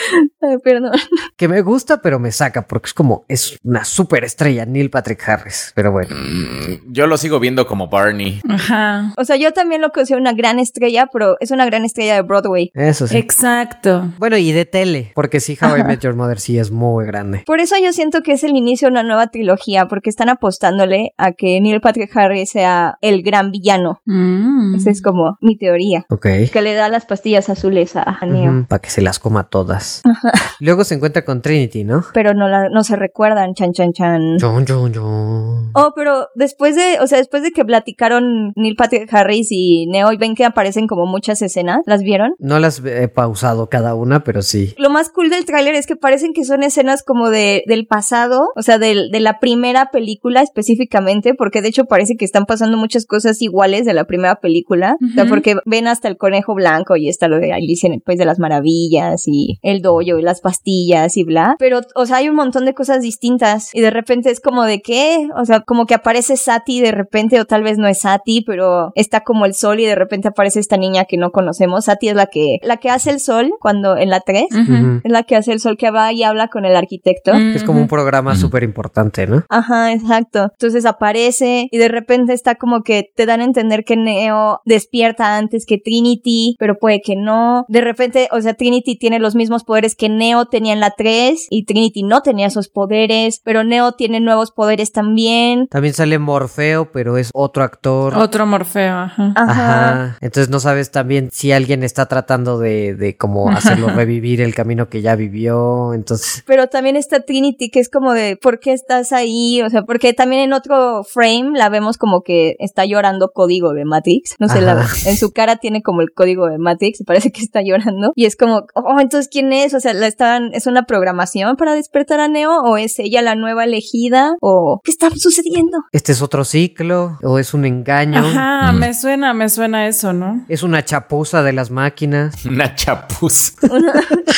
Ay, Perdón. Que me gusta, pero me saca, porque es como, es una super estrella, Neil Patrick Harris. Pero bueno. Mm, Yo lo sigo viendo como Barney. Aja. O sea, yo también lo considero una gran estrella, pero es una gran estrella de Broadway. Eso sí. Exacto. Bueno, y de tele, porque sí, How I Met Your Mother sí es muy grande. Por eso yo siento que es el inicio de una nueva trilogía, porque están apostándole a que Neil Patrick Harris sea el gran villano. Mm. Esa es como mi teoría. Ok. Que le da las pastillas azules a, Neo. Para que se las coma todas. Luego se encuentra con Trinity, ¿no? Pero no, la, no se recuerdan, chan, chan, chan. John, John, John. Oh, pero después de, o sea, después de que platicaron Neil Patrick Harris y Neo, y ven que aparecen como muchas escenas, ¿las vieron? No las he pausado cada una, pero sí. Lo más cool del tráiler es que parecen que son escenas como de, del pasado, o sea, del- de la primera película específicamente, porque de hecho parece que están pasando muchas cosas iguales de la primera película, o sea, porque ven hasta el conejo blanco y está lo de Alicia en el País de las Maravillas y el dojo y las pastillas y bla, pero, o sea, hay un montón de cosas distintas y de repente es como de qué, o sea, como que aparece Sati de repente o tal vez no es Sati, pero está como el sol y de repente aparece esta niña que no conocemos, Sati es la que, la que hace el sol cuando en la 3. Ujú. Es la que hace el sol que va y habla con el arquitecto. Es como un programa súper importante, ¿no? Ajá, exacto. Entonces aparece y de repente está como que te dan a entender que Neo despierta antes que Trinity, pero puede que no. De repente, o sea, Trinity tiene los mismos poderes que Neo tenía en la 3 y Trinity no tenía esos poderes, pero Neo tiene nuevos poderes también. También sale Morfeo, pero es otro actor. Otro Morfeo, ajá. Ajá. Ajá. Entonces no sabes también si alguien está tratando de, de como hacerlo revivir el camino que ya vivió. Entonces, Pero también está Trinity, que es como de, ¿por qué estás ahí? O sea, porque también en otro frame la vemos como que está llorando código de Matrix. No sé, la- en su cara tiene como el código de Matrix y parece que está llorando. Y es como, oh, entonces, ¿quién es? O sea, ¿la estaban, ¿es una programación para despertar a Neo? ¿O es ella la nueva elegida? ¿O qué está sucediendo? este es otro ciclo o es un engaño. Ajá, Mm. me suena, me suena eso, ¿no? Es una chapuza de las máquinas. Una chapuza.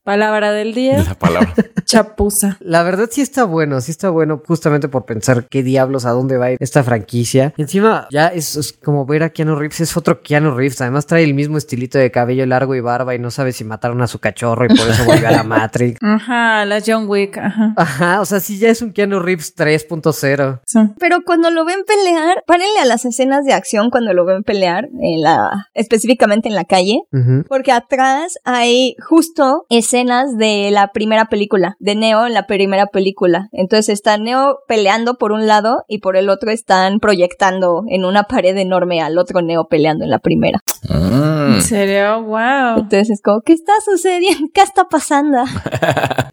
Palabra del día, La palabra. chapuza. La verdad sí está bueno, sí está bueno justamente por pensar qué diablos, a dónde va a ir esta franquicia. Encima ya es, es como ver a Keanu Reeves, es otro Keanu Reeves. Además trae el mismo estilito de cabello largo y barba y no sabe si mataron a su cachorro y por eso volvió a la Matrix. Ajá, la John Wick, ajá. Ajá, o sea, sí ya es un Keanu Reeves 3.0. Sí. Pero cuando lo ven pelear, párenle a las escenas de acción cuando lo ven pelear, en la, específicamente en la calle. Porque atrás hay justo escenas de la primera película, de Neo en la primera película. Entonces está Neo peleando por un lado y por el otro están proyectando en una pared enorme al otro Neo peleando en la primera. Mm. ¿En serio? Wow. Entonces es como, ¿qué está sucediendo? ¿Qué está pasando?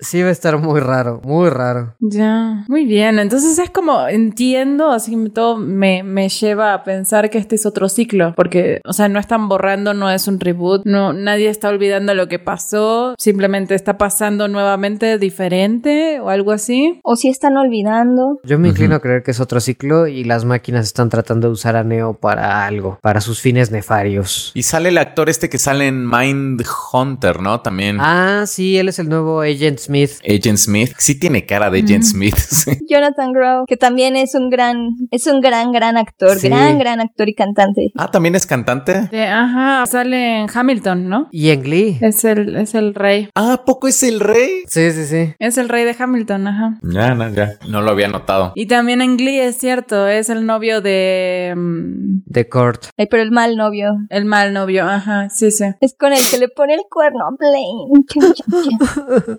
Sí va a estar muy raro, muy raro. Ya, muy bien. Entonces es como, entiendo, así que todo me, me lleva a pensar que este es otro ciclo, porque, o sea, no están borrando, no es un reboot, no, nadie está olvidando lo que pasó, simplemente está pasando nuevamente diferente o algo así. O si están olvidando. Yo me inclino a creer que es otro ciclo y las máquinas están tratando de usar a Neo para algo, para sus fines nefarios. Y sale el actor este que sale en Mind Hunter, ¿no? También. Ah, sí, él es el nuevo Agent Smith. Agent Smith. Sí tiene cara de Agent Smith. sí. Jonathan Grow, que también es un gran, es un gran, gran actor, Sí. gran, gran actor y cantante. Ah, también es cantante. De- ajá, sale en Hamilton, ¿no? Y en Glee. Es el, es el rey. Ah, ¿a poco es el rey? Sí, sí, sí. Es el rey de Hamilton, ajá. Ya, no, ya. No lo había notado. Y también en Glee es cierto, es el novio de... mm, De Kurt. Ay, pero el mal novio. el mal novio, ajá, sí, sí. Es con el que le pone el cuerno a Blaine.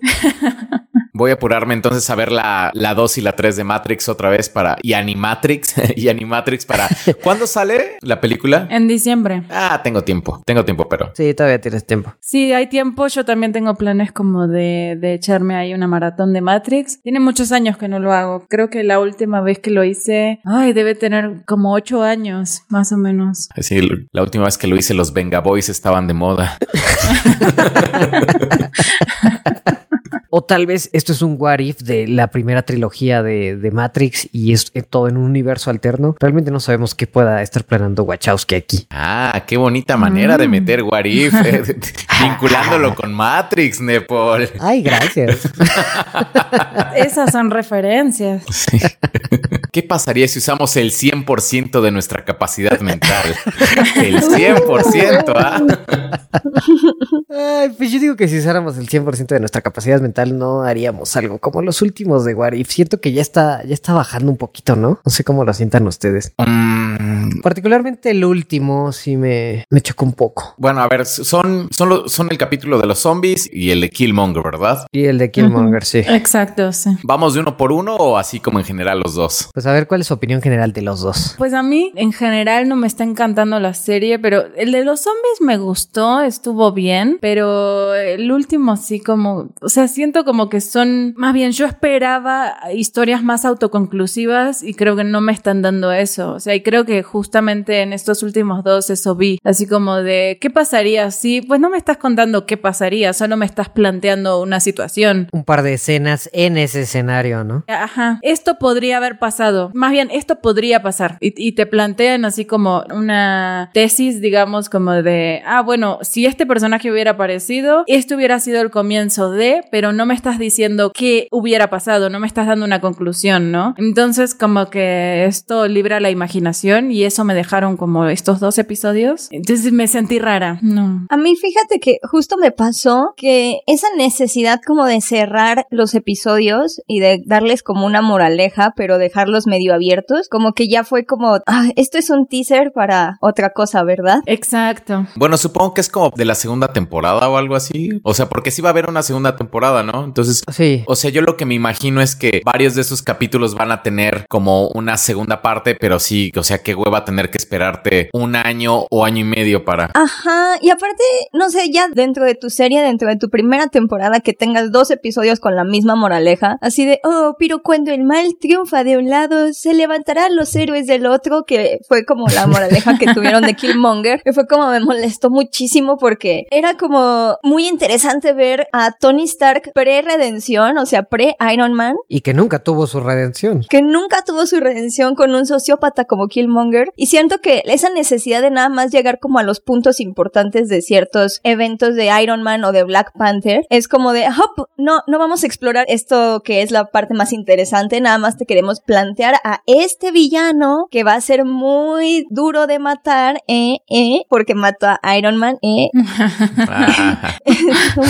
Voy a apurarme entonces a ver la, la 2 y la 3 de Matrix otra vez para. Y Animatrix. y Animatrix para. ¿Cuándo sale la película? En diciembre. Ah, tengo tiempo. Tengo tiempo, pero. Sí, todavía tienes tiempo. Sí, hay tiempo. Yo también tengo planes como de, de echarme ahí una maratón de Matrix. Tiene muchos años que no lo hago. Creo que la última vez que lo hice, ay, debe tener como ocho años, más o menos. Así, la última vez que lo hice, los Venga Boys estaban de moda. O tal vez esto es un what if de la primera trilogía de, de Matrix y es eh, todo en un universo alterno. Realmente no sabemos qué pueda estar planeando Wachowski aquí. Ah, qué bonita manera de meter What If, eh, vinculándolo con Matrix, Nepal. Ay, gracias. Esas son referencias. ¿Qué pasaría si usamos el 100% de nuestra capacidad mental? El 100%, ¿ah? Ay, pues yo digo que si usáramos el 100% de nuestra capacidad mental no haríamos algo como los últimos de What If. Siento que ya está, ya está bajando un poquito, ¿no? No sé cómo lo sientan ustedes. Mm, Particularmente el último sí me, me chocó un poco. bueno, a ver, son, son, lo- son el capítulo de los zombies y el de Killmonger, ¿verdad? Y el de Killmonger, sí. Exacto, sí. ¿Vamos de uno por uno o así como en general los dos? Pues a ver cuál es su opinión general de los dos. Pues a mí en general no me está encantando la serie, pero el de los zombies me gustó, estuvo bien, pero el último sí como, o sea, siento como que son, más bien yo esperaba historias más autoconclusivas y creo que no me están dando eso, o sea, y creo que que justamente en estos últimos dos eso vi, así como de, ¿qué pasaría si, pues no me estás contando qué pasaría, solo me estás planteando una situación? Un par de escenas en ese escenario, ¿no? Ajá, esto podría haber pasado, más bien esto podría pasar y, y te plantean así como una tesis, digamos, como de, ah, bueno, si este personaje hubiera aparecido, esto hubiera sido el comienzo de, pero no me estás diciendo qué hubiera pasado, no me estás dando una conclusión, ¿no? Entonces, como que esto libra la imaginación y eso me dejaron como estos dos episodios. Entonces me sentí rara. No. A mí fíjate que justo me pasó que esa necesidad como de cerrar los episodios y de darles como una moraleja, pero dejarlos medio abiertos, como que ya fue como, ah, esto es un teaser para otra cosa, ¿verdad? Exacto. Bueno, supongo que es como de la segunda temporada o algo así. O sea, porque sí va a haber una segunda temporada, ¿no? Entonces, Sí. o sea, yo lo que me imagino es que varios de esos capítulos van a tener como una segunda parte, pero sí, o sea, qué hueva tener que esperarte un año o año y medio para... Ajá, y aparte, no sé, ya dentro de tu serie, dentro de tu primera temporada, que tengas dos episodios con la misma moraleja, así de, oh, pero cuando el mal triunfa de un lado, se levantarán los héroes del otro, que fue como la moraleja que tuvieron de Killmonger, que fue como me molestó muchísimo porque era como muy interesante ver a Tony Stark pre-redención, o sea, pre-Iron Man, Y que nunca tuvo su redención. que nunca tuvo su redención con un sociópata como Killmonger. Y siento que esa necesidad de nada más llegar como a los puntos importantes de ciertos eventos de Iron Man o de Black Panther es como de, hop, no, no vamos a explorar esto que es la parte más interesante, nada más te queremos plantear a este villano que va a ser muy duro de matar, eh, eh, porque mató a Iron Man, eh. Ah, Es como,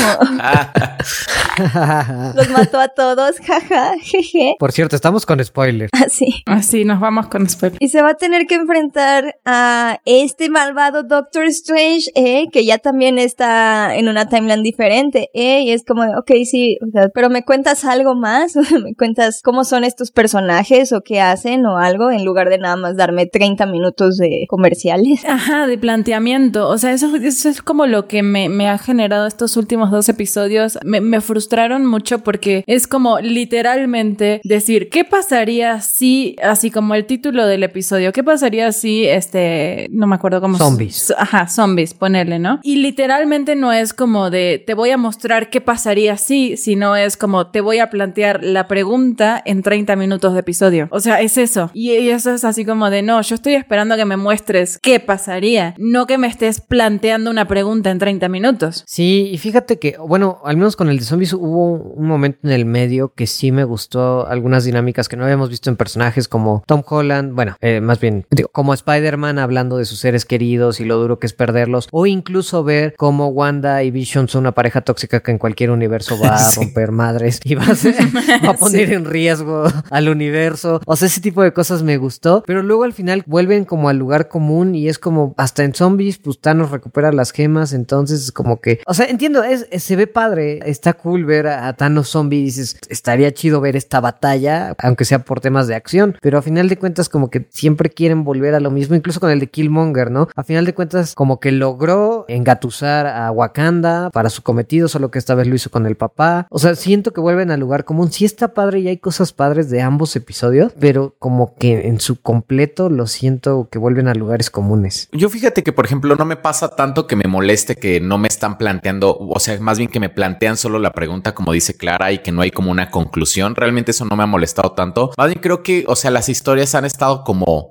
los mató a todos, jaja, jeje. Por cierto, estamos con spoilers. Así. Así nos vamos con spoiler. Y se va a tener que enfrentar a este malvado Doctor Strange, eh, que ya también está en una timeline diferente, eh, y es como, ok, sí, pero me cuentas algo más, me cuentas cómo son estos personajes o qué hacen o algo, en lugar de nada más darme 30 minutos de comerciales. Ajá, de planteamiento. O sea, eso, eso es como lo que me, me ha generado estos últimos dos episodios. Me, me frustraron mucho porque es como literalmente decir, ¿qué pasaría si, así como el título del episodio, qué pasaría si, este, no me acuerdo cómo... Zombies. Ajá, zombies, ponerle, ¿no? Y literalmente no es como de, te voy a mostrar qué pasaría si, sino es como, te voy a plantear la pregunta en 30 minutos de episodio. O sea, es eso. Y, y eso es así como de, no, yo estoy esperando que me muestres qué pasaría, no que me estés planteando una pregunta en 30 minutos. Sí, y fíjate que, bueno, al menos con el de zombies hubo un momento en el medio que sí me gustó algunas dinámicas que no habíamos visto en personajes como Tom Holland, bueno, eh, más bien, digo, como Spider-Man hablando de sus seres queridos y lo duro que es perderlos, o incluso ver cómo Wanda y Vision son una pareja tóxica que en cualquier universo va a Sí. romper madres y va a, ser- va a poner en riesgo al universo. O sea, ese tipo de cosas me gustó, pero luego al final vuelven como al lugar común y es como hasta en zombies, pues Thanos recupera las gemas, entonces es como que, o sea, entiendo, es, es- se ve padre, está cool ver a, a Thanos zombie y dices, estaría chido ver esta batalla, aunque sea por temas de acción, pero a final de cuentas como que siempre quieren volver a lo mismo, incluso con el de Killmonger, ¿no? A final de cuentas como que logró engatusar a Wakanda para su cometido, solo que esta vez lo hizo con el papá. O sea, siento que vuelven al lugar común. Sí está padre y hay cosas padres de ambos episodios, pero como que en su completo lo siento que vuelven a lugares comunes. Yo fíjate que, por ejemplo, no me pasa tanto que me moleste que no me están planteando, o sea, más bien que me plantean solo la pregunta, como dice Clara, y que no hay como una conclusión. Realmente eso no me ha molestado tanto. Más creo que, o sea, las historias han estado como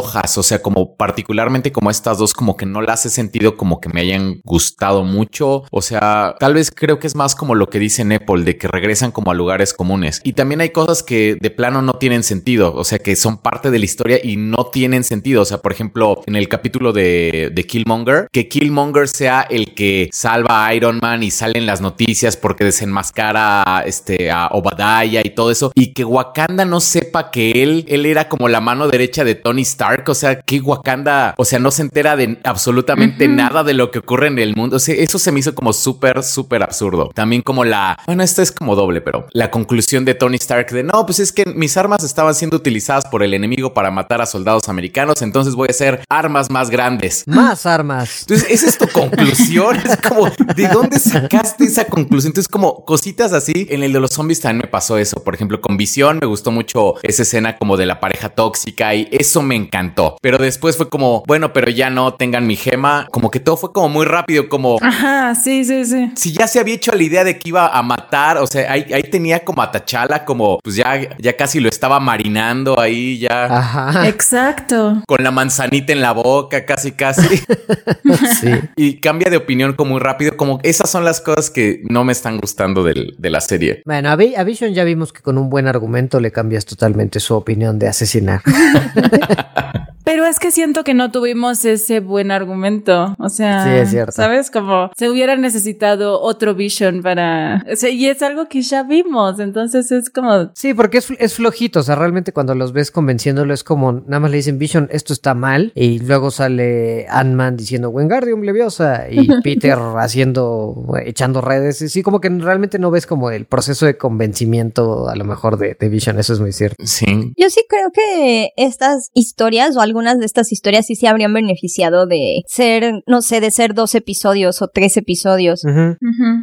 o sea, como particularmente como estas dos, como que no las he sentido como que me hayan gustado mucho. O sea, tal vez creo que es más como lo que dice Nepal, de que regresan como a lugares comunes. Y también hay cosas que de plano no tienen sentido, o sea, que son parte de la historia y no tienen sentido. O sea, por ejemplo, en el capítulo de, de Killmonger, que Killmonger sea el que salva a Iron Man y salen las noticias porque desenmascara a, este, a Obadiah y todo eso, y que Wakanda no sepa que él, él era como la mano derecha de Tony Stark, o sea, que Wakanda, o sea, no se entera de absolutamente nada de lo que ocurre en el mundo. O sea, eso se me hizo como súper, súper absurdo. También como la, bueno, esta es como doble, pero la conclusión de Tony Stark de no, pues es que mis armas estaban siendo utilizadas por el enemigo para matar a soldados americanos, entonces voy a hacer armas más grandes. Más armas. Entonces, esa es tu conclusión. Es como, ¿de dónde sacaste esa conclusión? Entonces, como cositas así. En el de los zombies también me pasó eso. Por ejemplo, con Visión me gustó mucho esa escena como de la pareja tóxica y eso me encantó. Pero después fue como, bueno, pero ya no tengan mi gema. Como que todo fue como muy rápido, como... Ajá, sí, sí, sí. Si ya se había hecho la idea de que iba a matar, o sea, ahí, ahí tenía como a Tachala, como pues ya, ya casi lo estaba marinando ahí, ya Ajá. Exacto. con la manzanita en la boca, casi, casi. Sí. y cambia de opinión como muy rápido, como esas son las cosas que no me están gustando del- de la serie. Bueno, a Vision ya vimos que con un buen argumento le cambias totalmente su opinión de asesinar. Pero es que siento que no tuvimos ese buen argumento. O sea, Sí, es cierto. ¿sabes? Como se hubiera necesitado otro Vision para... O sea, y es algo que ya vimos. Entonces es como... Sí, porque es, es flojito, o sea, realmente cuando los ves convenciéndolo es como, nada más le dicen Vision, esto está mal, y luego sale Ant-Man diciendo Wingardium Leviosa, y Peter haciendo, echando redes, y sí, como que realmente no ves como el proceso de convencimiento a lo mejor de, de Vision, eso es muy cierto. Sí. Yo sí creo que estas historias o algunas de estas historias sí se habrían beneficiado de ser, no sé, de ser dos episodios o tres episodios.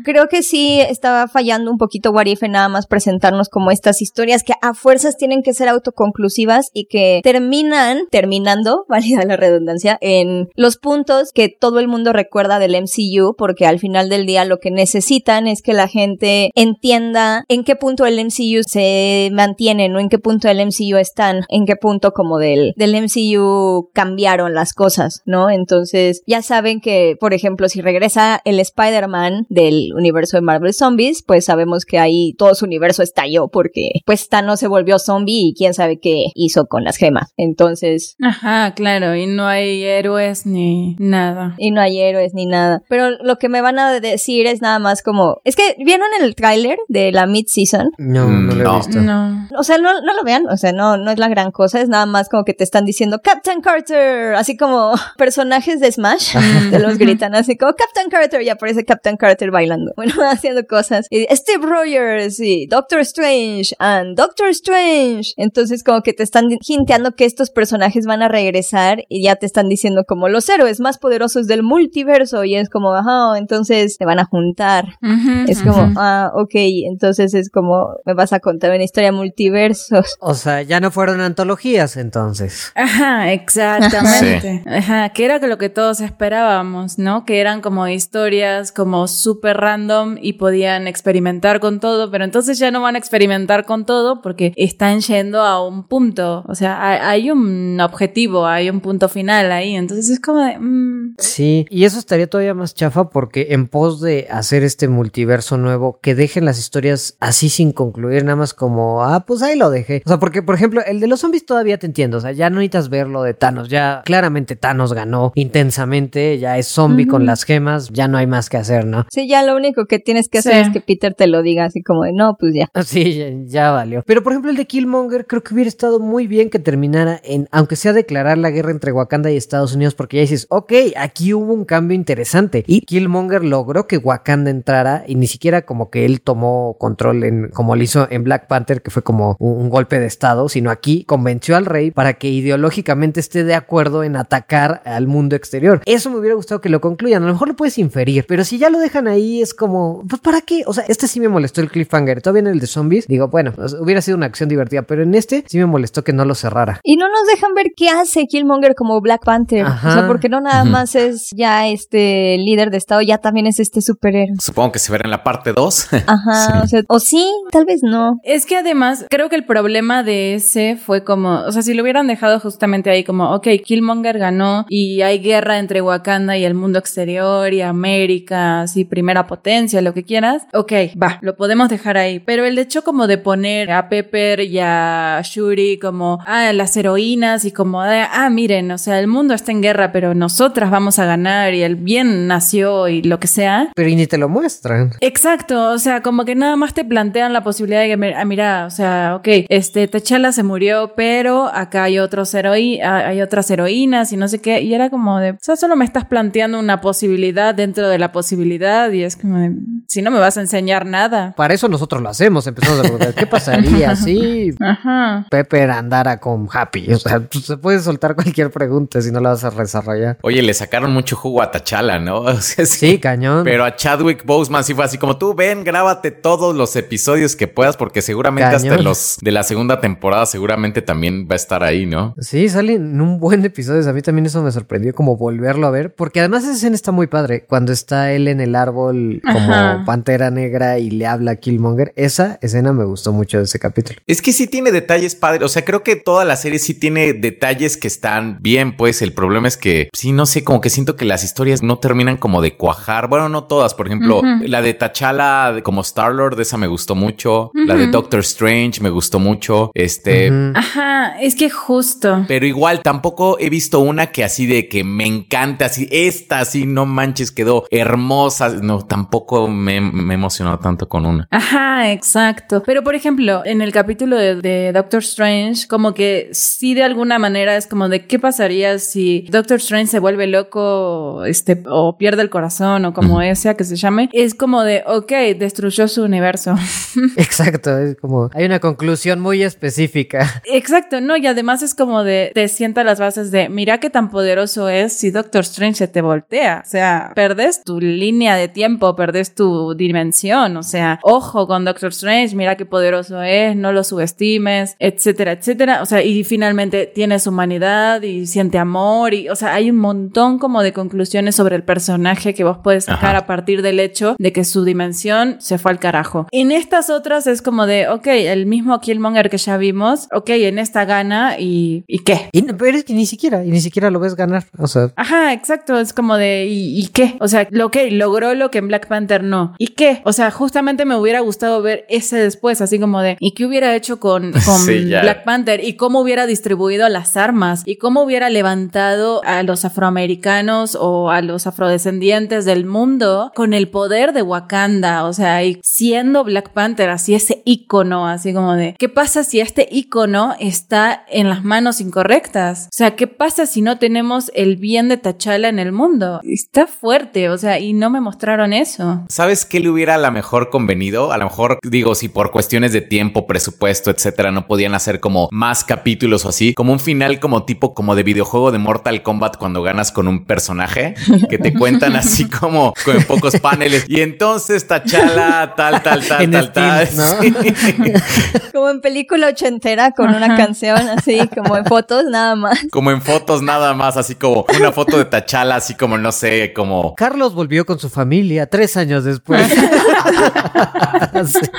Creo que sí estaba fallando un poquito What If en nada más presentarnos como estas historias que a fuerzas tienen que ser autoconclusivas y que terminan, terminando, válida la redundancia, en los puntos que todo el mundo recuerda del MCU porque al final del día lo que necesitan es que la gente entienda en qué punto el MCU se mantiene, no en qué punto del MCU están, en qué punto como del, del MCU cambiaron las cosas, ¿no? Entonces ya saben que, por ejemplo, si regresa el Spider-Man del universo de Marvel Zombies, pues sabemos que ahí todo su universo estalló porque pues Thanos se volvió zombie y quién sabe qué hizo con las gemas. Entonces, Ajá, claro. Y no hay héroes ni nada. y no hay héroes ni nada. Pero lo que me van a decir es nada más como, es que vieron el tráiler de la mid-season. No, no lo he no. visto. No. O sea, no, no lo vean, o sea, no, no es la gran cosa, es nada más como que te están diciendo Captain Carter, así como personajes de Smash, te los gritan así como Captain Carter y aparece Captain Carter bailando, bueno, haciendo cosas. Y Steve Rogers y Doctor Strange and Doctor Strange. Entonces como que te están hinteando que estos personajes van a regresar y ya te están diciendo como los héroes más poderosos del multiverso y es como, ajá, entonces te van a juntar. Es como, ah, ok, entonces es como, me vas a contar una historia multiversos. O sea, ya no fueron antologías entonces. Ajá, exactamente. Ajá, que era lo que todos esperábamos, ¿no? Que eran como historias como súper random y podían experimentar con todo, pero entonces ya no van a experimentar con todo porque están yendo a un punto, o sea, hay, hay un objetivo, hay un punto final ahí, entonces es como de... mm, Sí, y eso estaría todavía más chafa porque en pos de hacer este multiverso nuevo, que dejen las historias así sin concluir, nada más como, ah, pues ahí lo dejé. O sea, porque, por ejemplo, el de los zombies todavía te entiendo, o sea, ya no necesitas ver lo de Thanos, ya claramente Thanos ganó intensamente, ya es zombie con las gemas, ya no hay más que hacer, ¿no? Sí, ya lo único que tienes que hacer Sí. es que Peter te lo diga así como de, no, pues ya. Sí, ya, ya valió. Pero por ejemplo el de Killmonger creo que hubiera estado muy bien que terminara en, aunque sea declarar la guerra entre Wakanda y Estados Unidos, porque ya dices, ok, aquí hubo un cambio interesante. Y Killmonger logró que Wakanda entrara y ni siquiera como que él tomó control en, como lo hizo en Black Panther, que fue como un, un golpe de estado, sino aquí convenció al rey para que ideológicamente esté de acuerdo en atacar al mundo exterior. Eso me hubiera gustado que lo concluyan. A lo mejor lo puedes inferir, pero si ya lo dejan ahí es como, pues ¿para qué? O sea, este sí me molestó el cliffhanger. Todavía en el de zombies, digo, bueno, hubiera sido una acción divertida, pero en este sí me molestó que no lo cerrara. Y no nos dejan ver qué hace Killmonger como Black Panther. Ajá. O sea, porque no nada más es ya este líder de estado, ya también es este superhéroe. Supongo que se verá en la parte 2. Ajá, o sea, o sí, tal vez no. Es que además, creo que el problema de ese fue como, o sea, si lo hubieran dejado justamente ahí como, ok, Killmonger ganó y hay guerra entre Wakanda y el mundo exterior y América, así primera potencia, lo que quieras, ok, va, lo podemos dejar ahí. Pero el hecho como de poner a Pepper y a Shuri como, ah, las heroínas y como, ah, miren, o sea, el mundo está en guerra, pero nosotras vamos a ganar y el bien nació y lo que sea. Pero y ni te lo muestran. Exacto, o sea, como que nada más te plantean la posibilidad de que, ah, mira, o sea, ok, este, T'Challa se murió, pero acá hay otros heroí hay otras heroínas y no sé qué, y era como de, o sea, solo me estás planteando una posibilidad dentro de la posibilidad y es como de, Si no me vas a enseñar nada. Para eso nosotros lo hacemos, empezamos a preguntar, ¿qué pasaría si Ajá. Pepper andara con Happy? O sea, pues, se puede soltar cualquier pregunta si no la vas a desarrollar. Oye, le sacaron mucho jugo a Tachala, ¿no? O sea, Sí, cañón. Pero a Chadwick Boseman sí fue así como tú ven, grábate todos los episodios que puedas porque seguramente hasta los de la segunda temporada seguramente también va a estar ahí, ¿no? Sí, sale en un buen episodio. A mí también eso me sorprendió como volverlo a ver. Porque además esa escena está muy padre. Cuando está él en el árbol como Ajá. pantera negra y le habla a Killmonger. Esa escena me gustó mucho de ese capítulo. Es que sí tiene detalles padres. O sea, creo que toda la serie sí tiene detalles que están bien. Pues el problema es que sí, no sé, como que siento que las historias no terminan como de cuajar. Bueno, no todas. Por ejemplo, la de T'Challa como Star Lord, esa me gustó mucho. La de. Doctor Strange me gustó mucho. Este. Ajá, es que justo. Pero igual tampoco he visto una que así de que me encanta, así esta, así no manches, quedó hermosa. No, tampoco me, me emocionó tanto con una. Ajá, exacto. Pero por ejemplo, en el capítulo de, de Doctor Strange, como que sí de alguna manera es como de qué pasaría si Doctor Strange se vuelve loco, este, o pierde el corazón, o como sea que se llame. Es como de, ok, destruyó su universo. Exacto, es como hay una conclusión muy específica. Exacto, no, y además es como de, te sienta las bases de, mira qué tan poderoso es si Doctor Strange se te voltea. O sea, perdes tu línea de tiempo, perdes tu dimensión. O sea, ojo con Doctor Strange, mira qué poderoso es, no lo subestimes, etcétera, etcétera. O sea, y finalmente tienes humanidad y siente amor y, o sea, hay un montón como de conclusiones sobre el personaje que vos puedes sacar Ajá. a partir del hecho de que su dimensión se fue al carajo. En estas otras es como de, ok, el mismo Killmonger que ya vimos, ok, en esta gana y, ¿y qué? Y, pero es que ni siquiera, y ni siquiera lo ves ganar. O sea, Ajá, exacto, es como de, ¿y, y qué? O sea, lo que logró lo que en Black Panther no. ¿Y qué? O sea, justamente me hubiera gustado ver ese después, así como de, ¿y qué hubiera hecho con, con Sí. Black Panther? ¿Y cómo hubiera distribuido las armas? ¿Y cómo hubiera levantado a los afroamericanos o a los afrodescendientes del mundo con el poder de Wakanda? O sea, y siendo Black Panther así ese ícono, así como de, ¿qué pasa si este ícono está en las manos incorrectas? O sea, ¿qué pasa si no tenemos el bien de T'Challa en el mundo? Está fuerte, o sea, y no me mostraron eso. ¿Sabes qué le hubiera a lo mejor convenido? A lo mejor digo, si por cuestiones de tiempo, presupuesto, etcétera, no podían hacer como más capítulos o así, como un final como tipo como de videojuego de Mortal Kombat cuando ganas con un personaje que te cuentan así como con pocos paneles y entonces Tachala tal tal tal En tal tal. Steam, ¿no? Sí. Como en película ochentera con una canción así, como en fotos nada más. Como en fotos nada más, así como una foto de Tachala, así como no sé, como Carlos volvió con su familia tres años después.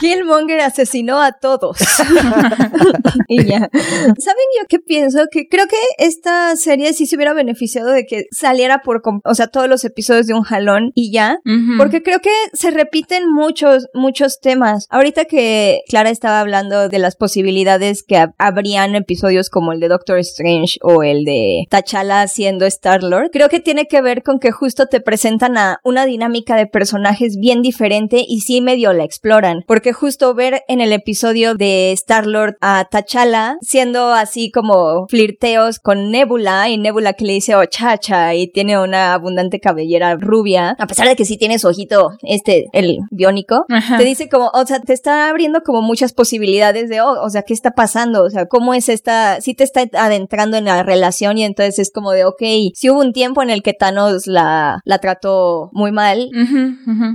Killmonger asesinó a todos. y ya. ¿Saben yo qué pienso? Que creo que esta serie sí se hubiera beneficiado de que saliera por, o sea, todos los episodios de un jalón y ya. Porque creo que se repiten muchos, muchos temas. Ahorita que Clara estaba hablando de las posibilidades que hab- habrían episodios como el de Doctor Strange o el de T'Challa siendo Star-Lord, creo que tiene que ver con que justo te presentan a una dinámica de personajes bien diferente y sí medio la exploran. Porque justo ver en el episodio de Star-Lord a T'Challa siendo así como flirteos con Nebula y Nebula que le dice oh chacha y tiene una abundante cabellera rubia, a pesar de que sí tiene su ojito, este, el biónico, Ajá. te dice como, o sea, te está abriendo como muchas posibilidades de, oh, o sea, ¿qué está pasando? O sea, ¿cómo es esta, sí te está adentrando en la relación y entonces es como de, ok, sí hubo un tiempo en el que Thanos la, la trató muy mal,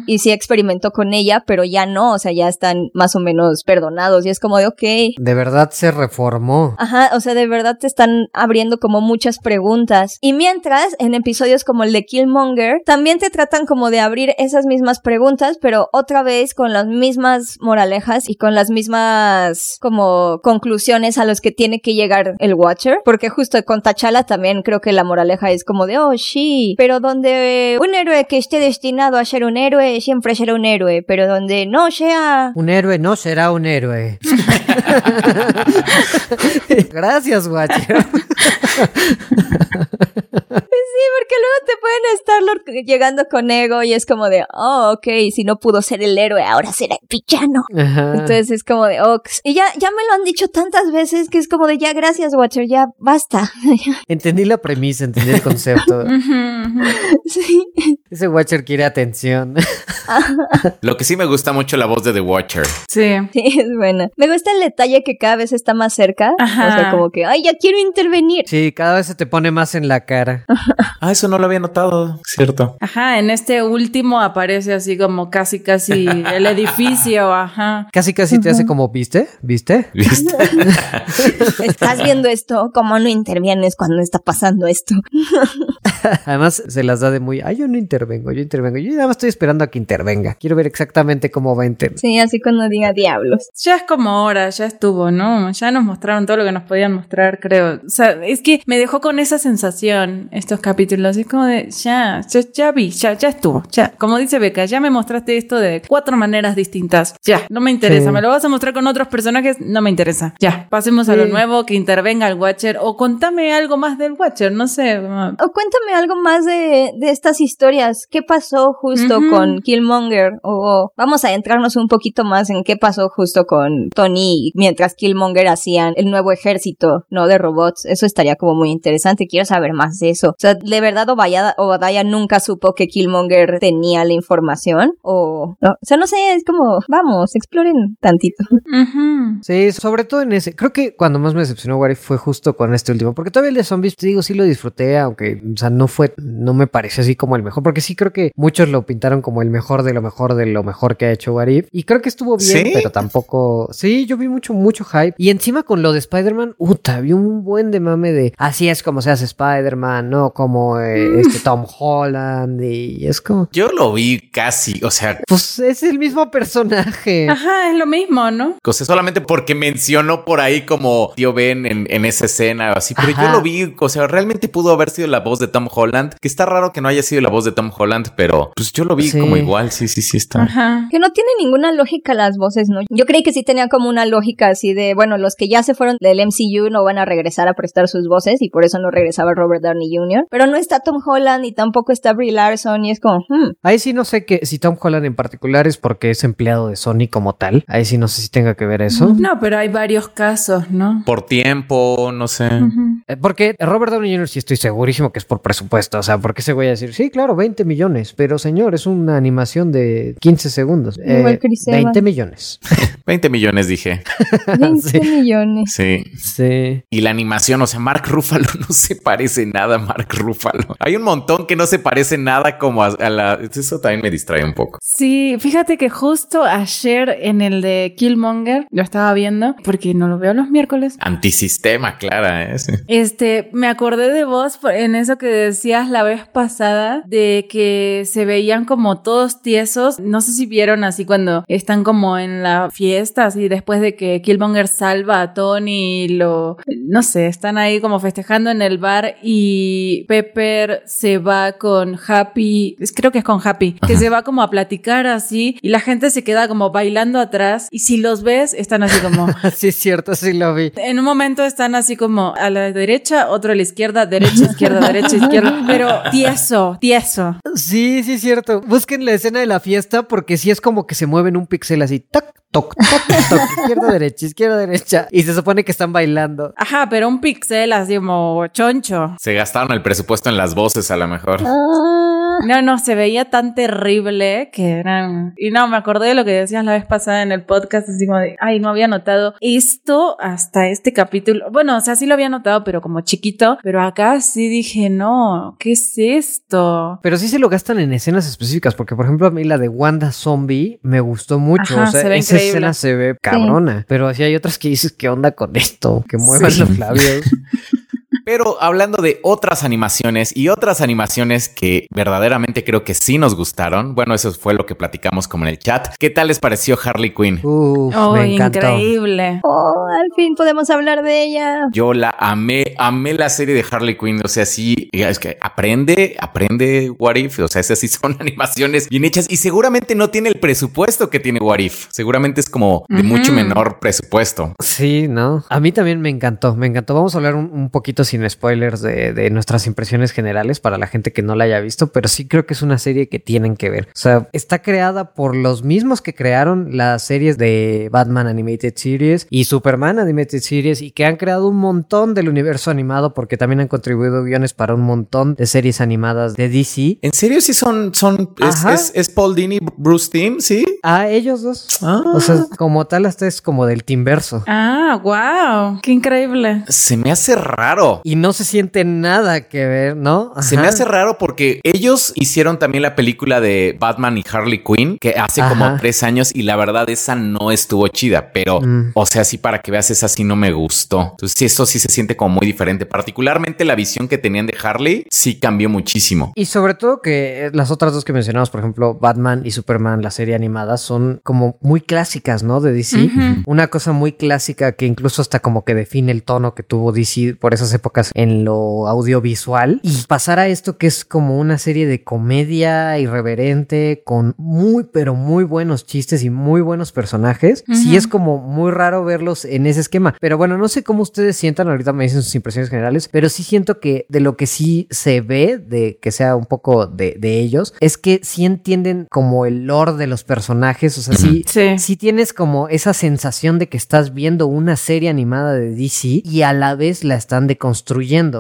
y sí experimentó con ella, pero ya no, o sea, ya están más o menos perdonados y es como de, ok. De verdad se reformó. Ajá, o sea, de verdad te están abriendo como muchas preguntas. Y mientras, en episodios como el de Killmonger, también te tratan como de abrir esas mismas preguntas, pero otra vez con las mismas moralejas y con las mismas como conclusiones a los que tiene que llegar el Watcher. Porque justo con T'Challa también creo que la moraleja es como de, oh, sí, pero donde un héroe que esté destinado a ser un héroe siempre será un héroe, pero donde no sea Un héroe no será un héroe. Gracias, Watcher. Sí, porque luego te pueden estar llegando con ego y es como de, oh, ok, si no pudo ser el héroe, ahora será el villano. Ajá. Entonces es como de, oh, y ya, ya me lo han dicho tantas veces que es como de, ya, gracias, Watcher, ya, basta. Entendí la premisa, entendí el concepto. Sí. Ese Watcher quiere atención. Lo que sí me gusta mucho la voz de The Watcher. Sí. Sí, es buena. Me gusta el detalle que cada vez está más cerca. Ajá. O sea, como que, ay, ya quiero intervenir. Sí, cada vez se te pone más en la cara. Ah, eso no lo había notado, cierto. Ajá, en este último aparece así como casi, casi el edificio, ajá. Casi casi te hace como, ¿viste? ¿Viste? ¿Viste? Estás viendo esto, ¿cómo no intervienes cuando está pasando esto? Además se las da de muy, ay, yo no intervengo, yo intervengo. Yo nada más estoy esperando a que intervenga. Quiero ver exactamente cómo va a intervenir. Sí, así cuando diga diablos. Ya es como hora, ya estuvo, ¿no? Ya nos mostraron todo lo que nos podían mostrar, creo. O sea, es que me dejó con esa sensación estos capítulos. Es como de, ya, ya, ya vi, ya, ya estuvo. Ya, como dice Beca, ya me mostraste esto de cuatro maneras distintas. Ya, no me interesa. Sí. Me lo vas a mostrar con otros personajes, no me interesa. Ya, pasemos a lo nuevo, que intervenga el Watcher o contame algo más del Watcher, no sé. O cuéntame algo más de, de estas historias. ¿Qué pasó justo con Killmonger? O vamos a entrarnos un poquito más en qué pasó justo con Tony mientras Killmonger hacían el nuevo ejército, ¿no? De robots. Eso estaría como muy interesante. Quiero saber más de eso. O sea, ¿de verdad Obadiah, Obadiah nunca supo que Killmonger tenía la información? O, no, o sea, no sé, es como, vamos, exploren tantito. Ujú. Sí, sobre todo en ese. Creo que cuando más me decepcionó What If fue justo con este último. Porque todavía el de zombies, te digo, sí lo disfruté, aunque, o sea, no fue, no me pareció así como el mejor. Porque sí creo que muchos lo pintaron como el mejor de lo mejor de lo mejor que ha hecho What If. Y creo que estuvo bien, ¿Sí? pero tampoco. Sí, yo vi mucho, mucho hype. Y encima con lo de Spider-Man, puta, vi un buen de mame de así es como se hace Spider-Man, no como eh, este Tom Holland. Y es como. Yo lo vi casi, o sea, Pues es el mismo personaje. Ajá, es lo mismo, ¿no? o sea, solamente porque mencionó por ahí como tío Ben en, en esa escena o así, pero Ajá. yo lo vi, o sea, realmente pudo haber sido la voz de Tom Holland, que está raro que no haya sido la voz de Tom Holland, pero pues yo lo vi Sí. como igual, sí, sí, sí está. Ajá. Que no tiene ninguna lógica las voces, ¿no? Yo creí que sí tenía como una lógica así de, bueno, los que ya se fueron del MCU no van a regresar a prestar sus voces y por eso no regresaba Robert Downey Jr. Pero no está Tom Holland y tampoco está Brie Larson y es como, hmm, Ahí sí no sé que si Tom Holland en particular es porque es empleado de Sony como tal. Ahí sí no sé si tenga que ver eso. No, pero hay varios casos, ¿no? Por tiempo, no sé. Eh, Porque Robert Downey Jr. sí estoy segurísimo que es por presupuesto. O sea, porque se voy a decir, sí, claro, 20 millones. Pero señor, es una animación de 15 segundos. Igual Eh, Chris 20 Evans. millones. 20 millones dije. 20 Sí. millones. Sí. Sí. Y la animación, o sea, Mark Ruffalo no se parece nada a Mark Ruffalo. Hay un montón que no se parece nada como a, a la... Eso también me distrae un poco. Sí, fíjate que justo ayer en el de Killmonger lo estaba viendo porque no lo veo los miércoles. Antisistema, clara, ¿eh? Sí. Este, me acordé de vos en eso que decías la vez pasada de que se veían como todos tiesos. No sé si vieron así cuando están como en la fiesta, así después de que Killmonger salva a Tony y lo, no sé, están ahí como festejando en el bar y Pepper se va con Happy, es- creo que es con Happy, que se va como a platicar así y la gente se queda como bailando atrás y si los ves están así como Sí, es cierto, sí lo vi. en un momento están así como a la derecha, otro a la izquierda, derecha, izquierda, derecha, izquierda, pero tieso, tieso. Sí, sí, es cierto. Busquen la escena de la fiesta porque sí es como que se mueven un pixel así. Toc, toc, toc, toc. izquierda, derecha, izquierda, derecha. Y se supone que están bailando. Ajá, pero un pixel así como choncho. Se gastaron el presupuesto en las voces a lo mejor. Ah, No, no, se veía tan terrible que eran... Y no, me acordé de lo que decías la vez pasada en el podcast, así como de, ay, no había notado esto hasta este capítulo. Bueno, o sea, sí lo había notado, pero como chiquito, pero acá sí dije, no, ¿qué es esto? Pero sí se lo gastan en escenas específicas, porque por ejemplo a mí la de Wanda Zombie me gustó mucho. Ajá, o sea, se ve esa increíble. escena se ve cabrona. Pero así hay otras que dices, ¿qué onda con esto? Que muevan Sí. los labios. Pero hablando de otras animaciones y otras animaciones que verdaderamente creo que sí nos gustaron, bueno, eso fue lo que platicamos como en el chat. ¿Qué tal les pareció Harley Quinn? Uf, Oh, me encantó. increíble. oh, al fin podemos hablar de ella. Yo la amé, amé la serie de Harley Quinn. O sea, sí, es que aprende, aprende What If. O sea, esas sí son animaciones bien hechas y seguramente no tiene el presupuesto que tiene What If. Seguramente es como de mucho menor presupuesto. Sí, ¿no? A mí también me encantó, me encantó. Vamos a hablar un, un poquito sin spoilers de, de, nuestras impresiones generales para la gente que no la haya visto, pero sí creo que es una serie que tienen que ver. O sea, está creada por los mismos que crearon las series de Batman Animated Series y Superman Animated Series y que han creado un montón del universo animado porque también han contribuido guiones para un montón de series animadas de DC. ¿En serio sí son, son, es, es, Paul Dini, Bruce Timm, sí? Ah, ellos dos. Ah. O sea, como tal, hasta es como del Timverso. Ah, wow. Qué increíble. Se me hace raro. Y no se siente nada que ver, ¿no? Se me hace raro porque ellos hicieron también la película de Batman y Harley Quinn, que hace como tres años, y la verdad, esa no estuvo chida, pero, mm. o sea, sí, para que veas, esa sí no me gustó. Entonces, sí, esto sí se siente como muy diferente. Particularmente la visión que tenían de Harley, sí cambió muchísimo. Y sobre todo que las otras dos que mencionamos, por ejemplo, Batman y Superman, la serie animada, son como muy clásicas, ¿no? De DC. Una cosa muy clásica que incluso hasta como que define el tono que tuvo DC por esas épocas en lo audiovisual. Y pasar a esto que es como una serie de comedia irreverente con muy, pero muy buenos chistes y muy buenos personajes. Sí es como muy raro verlos en ese esquema. Pero bueno, no sé cómo ustedes sientan, ahorita me dicen sus impresiones generales, pero sí siento que de lo que sí se ve, de que sea un poco de, de ellos, es que sí entienden como el lore de los personajes. O sea, sí, sí. tienes como esa sensación de que estás viendo una serie animada de DC y a la vez la están deconstruyendo.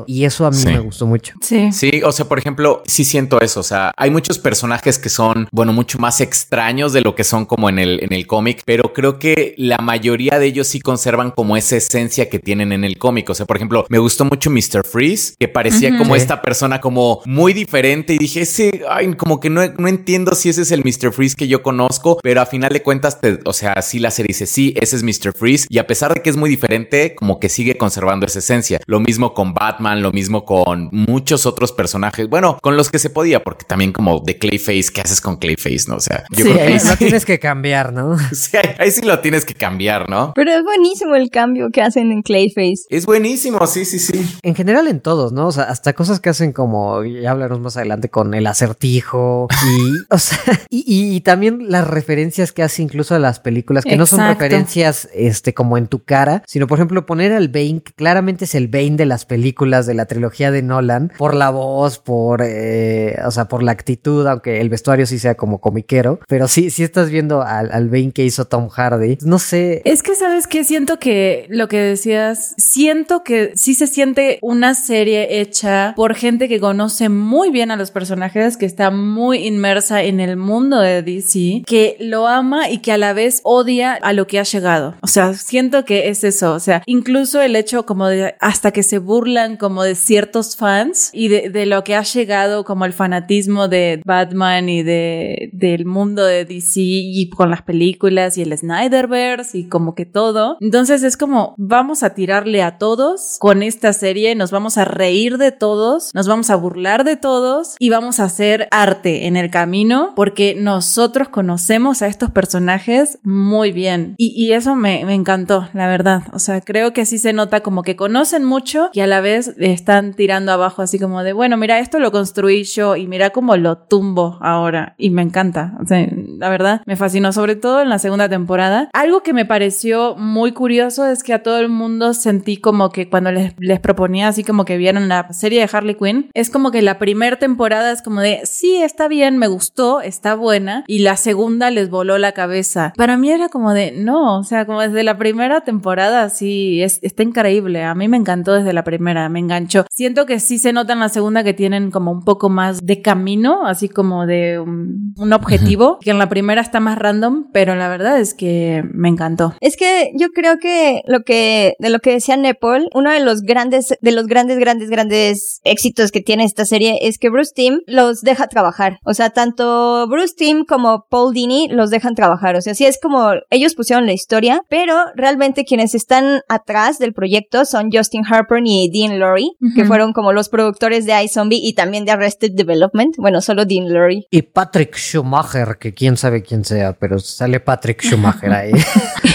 Y eso a mí me gustó mucho. Sí. Sí, o sea, por ejemplo, sí siento eso. O sea, hay muchos personajes que son, bueno, mucho más extraños de lo que son como en el, en el cómic, pero creo que la mayoría de ellos sí conservan como esa esencia que tienen en el cómic. O sea, por ejemplo, me gustó mucho Mr. Freeze, que parecía como esta persona como muy diferente y dije, ese, ay, como que no, no entiendo si ese es el Mr. Freeze que yo conozco, pero a final de cuentas, te, o sea, sí la serie dice, sí, ese es Mr. Freeze y a pesar de que es muy diferente, como que sigue conservando esa esencia. Lo mismo con Batman, lo mismo con muchos otros personajes, bueno, con los que se podía, porque también como de Clayface, ¿qué haces con Clayface? No, o sea, yo creo que ahí no tienes que cambiar, ¿no? Sí, ahí sí lo tienes que cambiar, ¿no? Pero es buenísimo el cambio que hacen en Clayface. Es buenísimo, sí, sí, sí. En general en todos, ¿no? O sea, hasta cosas que hacen como, ya hablaremos más adelante con el acertijo y, o sea, y, también las referencias que hace incluso a las películas, que no son referencias, este, como en tu cara, sino por ejemplo poner al Bane, que claramente es el Bane de las películas de la trilogía de Nolan, por la voz, por, eh, o sea, por la actitud, aunque el vestuario sí sea como comiquero, pero sí, sí estás viendo al, al Bane que hizo Tom Hardy. No sé. Es que, ¿sabes que Siento que lo que decías, siento que sí se siente una serie hecha por gente que conoce muy bien a los personajes, que está muy inmersa en el mundo de DC, que lo ama y que a la vez odia a lo que ha llegado. O sea, siento que es eso. O sea, incluso el hecho como de hasta que se burlan como de ciertos fans y de, de lo que ha llegado como el fanatismo de Batman y de, del mundo de DC y con las películas y el Snyderverse y como que todo. Entonces es como vamos a tirarle a todos con esta serie, nos vamos a reír de todos, nos vamos a burlar de todos y vamos a hacer arte en el camino porque nosotros conocemos a estos personajes muy bien y, y eso me, me encantó, la verdad. O sea, creo que sí se nota como que conocen mucho y a la vez están tirando abajo así como de, bueno, mira, esto lo construí yo y mira cómo lo tumbo ahora y me encanta. O sea, la verdad, me fascinó sobre todo en la segunda temporada. Algo que me pareció muy curioso es que a todo el mundo sentí como que cuando les, les proponía así como que vieron la serie de Harley Quinn, es como que la primera temporada es como de, sí, está bien, me gustó, está buena, y la segunda les voló la cabeza. Para mí era como de, no, o sea, como desde la primera temporada, sí, es, está increíble, a mí me encantó desde la primera, me enganchó. Siento que sí se nota en la segunda que tienen como un poco más de camino, así como de un, un objetivo, que en la primera está más random, pero la verdad es que me encantó. Es que yo creo que lo que, de lo que decía Nepal, uno de los grandes, de los grandes, grandes, grandes éxitos que tiene esta serie es que Bruce Timm los deja trabajar. O sea, tanto Bruce Timm como Paul Dini los dejan trabajar. O sea, sí es como ellos pusieron la historia, pero realmente quienes están atrás del proyecto son Justin Harper y Dean Laurie, que fueron como los productores de iZombie y también de Arrested Development. Bueno, solo Dean Laurie. Y Patrick Schumacher, que quién sabe quién sea, pero sale Patrick Schumacher ahí.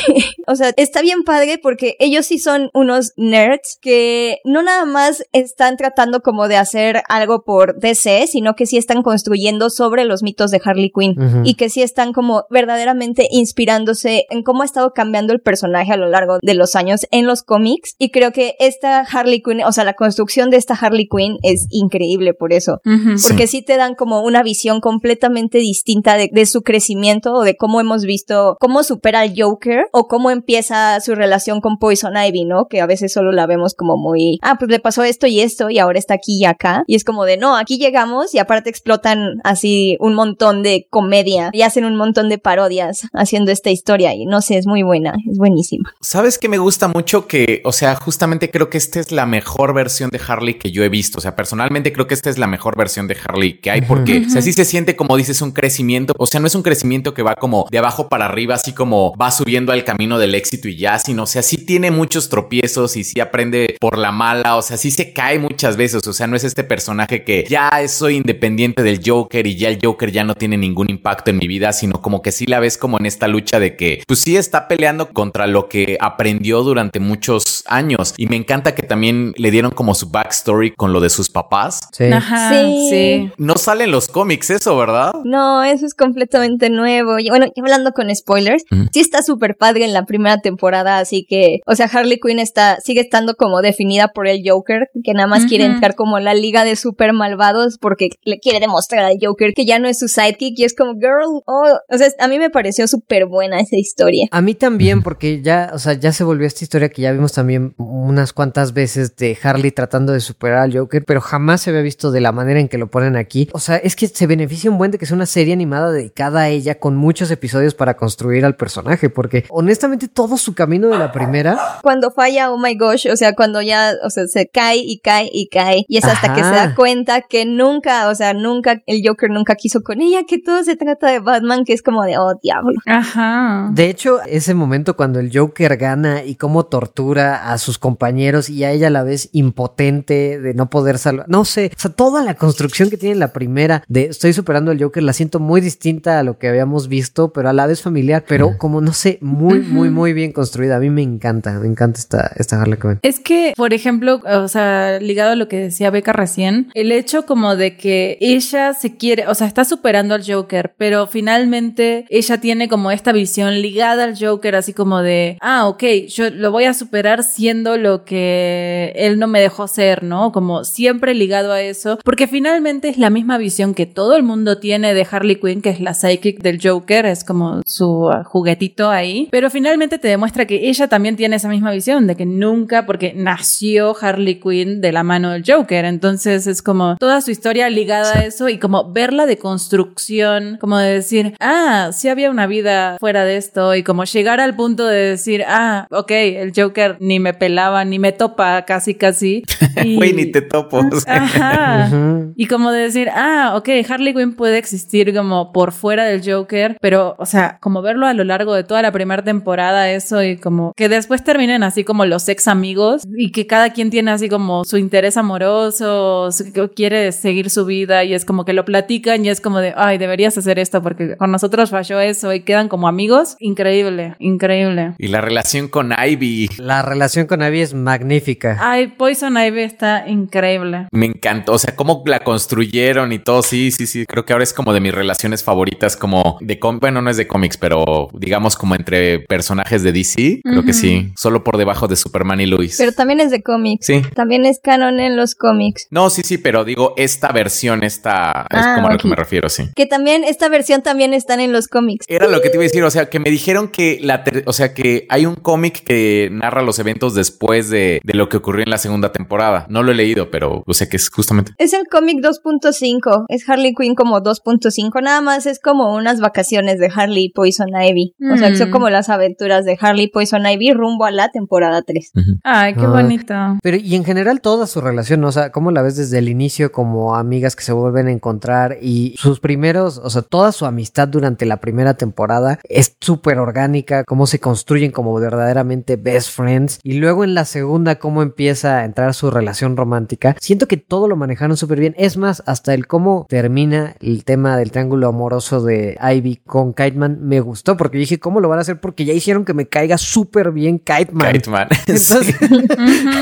o sea, está bien padre porque ellos sí son unos nerds que no nada más están tratando como de hacer algo por DC, sino que sí están construyendo sobre los mitos de Harley Quinn y que sí están como verdaderamente inspirándose en cómo ha estado cambiando el personaje a lo largo de los años en los cómics. Y creo que esta Harley Quinn, o sea, la construcción de esta Harley Quinn es increíble por eso. Porque sí te dan como una visión completamente distinta de, de su crecimiento o de cómo hemos visto, cómo supera al Joker o cómo empieza su relación con Poison Ivy, ¿no? Que a veces solo la vemos como muy, ah, pues le pasó esto y esto y ahora está aquí y acá. Y es como de, no, aquí llegamos y aparte explotan así un montón de comedia y hacen un montón de parodias haciendo esta historia y no sé, es muy buena, es buenísima. ¿Sabes que me gusta mucho? Que, o sea, justamente creo que esta es la mejor versión de Harley que yo he visto. O sea, personalmente creo que esta es la mejor versión de Harley que hay porque, o sea, sí se siente como dices un crecimiento. O sea, no es un crecimiento que va como de abajo para arriba, así como va subiendo al camino del éxito y ya, sino, o sea, sí tiene muchos tropiezos y sí aprende por la mala. O sea, sí se cae muchas veces. O sea, no es este personaje que ya soy independiente del Joker y ya el Joker ya no tiene ningún impacto en mi vida, sino como que sí la ves como en esta lucha de que, pues sí está peleando contra lo que aprendió durante muchos años. Y me encanta que también le dieron como su backstory con lo de sus papás. Sí. Ajá, Sí. sí. No sale en los cómics eso, ¿verdad? No, eso es completamente nuevo. Y bueno, hablando con spoilers, sí está súper padre en la primera temporada, así que, o sea, Harley Quinn está, sigue estando como definida por el Joker, que nada más quiere entrar como la liga de super malvados porque le quiere demostrar al Joker que ya no es su sidekick y es como, girl, oh, o sea, a mí me pareció súper buena esa historia. A mí también, porque ya, o sea, ya se volvió esta historia que ya vimos también unas cuantas veces de Harley tratando de superar al Joker, pero jamás se había visto de la manera en que lo ponen aquí. O sea, es que se beneficia un buen de que sea una serie animada dedicada a ella con muchos episodios para construir al personaje, porque honestamente todo su camino de la primera, Cuando falla, oh my gosh, o sea, cuando ya, o sea, se cae y cae y cae, y es hasta que se da cuenta que nunca, o sea, nunca, el Joker nunca quiso con ella, que todo se trata de Batman, que es como de, oh, diablo. Ajá. de hecho, ese momento cuando el Joker gana y cómo tortura a sus compañeros y a ella a la vez impotente de no poder salvar, no sé, o sea, toda la construcción que tiene la primera de estoy superando al Joker la siento muy distinta a lo que habíamos visto, pero a la vez familiar, pero como no sé, muy, muy, muy bien construida. A mí me encanta, me encanta esta, esta Harley Quinn. Es que, por ejemplo, o sea, ligado a lo que decía Beca recién, el hecho como de que ella se quiere, o sea, está superando al Joker, pero finalmente ella tiene como esta visión ligada al Joker, así como de, ah, ok, yo lo voy a superar siendo lo que él no me dejó ser, ¿no? Como siempre ligado a eso, porque finalmente es la misma visión que todo el mundo tiene de Harley Quinn, que es la psychic del Joker, es como su uh, juguetito ahí, pero finalmente te demuestra que ella también tiene esa misma visión de que nunca, porque nació Harley Quinn de la mano del Joker, entonces es como toda su historia ligada a eso y como verla de construcción, como de decir, ah, sí había una vida fuera de esto y como llegar al punto de decir, ah, ok, el Joker ni me pelaba, ni me topa casi casi. Y- Güey, ni te topo. o sea. Ajá. Ujú. Y como de decir, ah, ok, Harley Quinn puede existir como por fuera del Joker, pero, o sea, como verlo a lo largo de toda la primera temporada, eso y como que después terminen así como los ex amigos y que cada quien tiene así como su interés amoroso, su- que quiere seguir su vida y es como que lo platican y es como de, ay, deberías hacer esto porque con nosotros falló eso y quedan como amigos. Increíble, increíble. Y la relación con Ivy. La relación con Abby es magnífica. Ay, Poison Ivy está increíble. Me encantó, o sea, cómo la construyeron y todo. Sí, sí, sí. Creo que ahora es como de mis relaciones favoritas, como de cómics. Bueno, no es de cómics, pero digamos como entre personajes de DC. Creo que Ujú. sí. Solo por debajo de Superman y Luis. Pero también es de cómics. Sí. También es canon en los cómics. No, sí, sí, pero digo, esta versión, esta es Ah, como a lo que me refiero, sí. Que también, esta versión también están en los cómics. Era lo que te iba a decir, o sea, que me dijeron que la, o sea, que hay un cómic que narra los eventos después de, de lo que ocurrió en la segunda temporada. No lo he leído, pero o sea que es justamente. Es el cómic 2.5. Es Harley Quinn como 2.5. Nada más es como unas vacaciones de Harley y Poison Ivy. O sea, que son Mm. como las aventuras de Harley y Poison Ivy rumbo a la temporada 3. Ay, qué Ah. bonito. Pero y en general toda su relación, ¿no? o sea, ¿cómo la ves desde el inicio como amigas que se vuelven a encontrar y sus primeros, o sea, toda su amistad durante la primera temporada es súper orgánica, cómo se construyen como verdaderamente best friends y luego en la segunda cómo empieza a entrar su relación romántica. Siento que todo lo manejaron súper bien. Es más, hasta el cómo termina el tema del triángulo amoroso de Ivy con Kiteman me gustó porque dije, ¿cómo lo van a hacer? Porque ya hicieron hicieron que me caiga súper bien Kiteman. Kiteman. Entonces, Sí.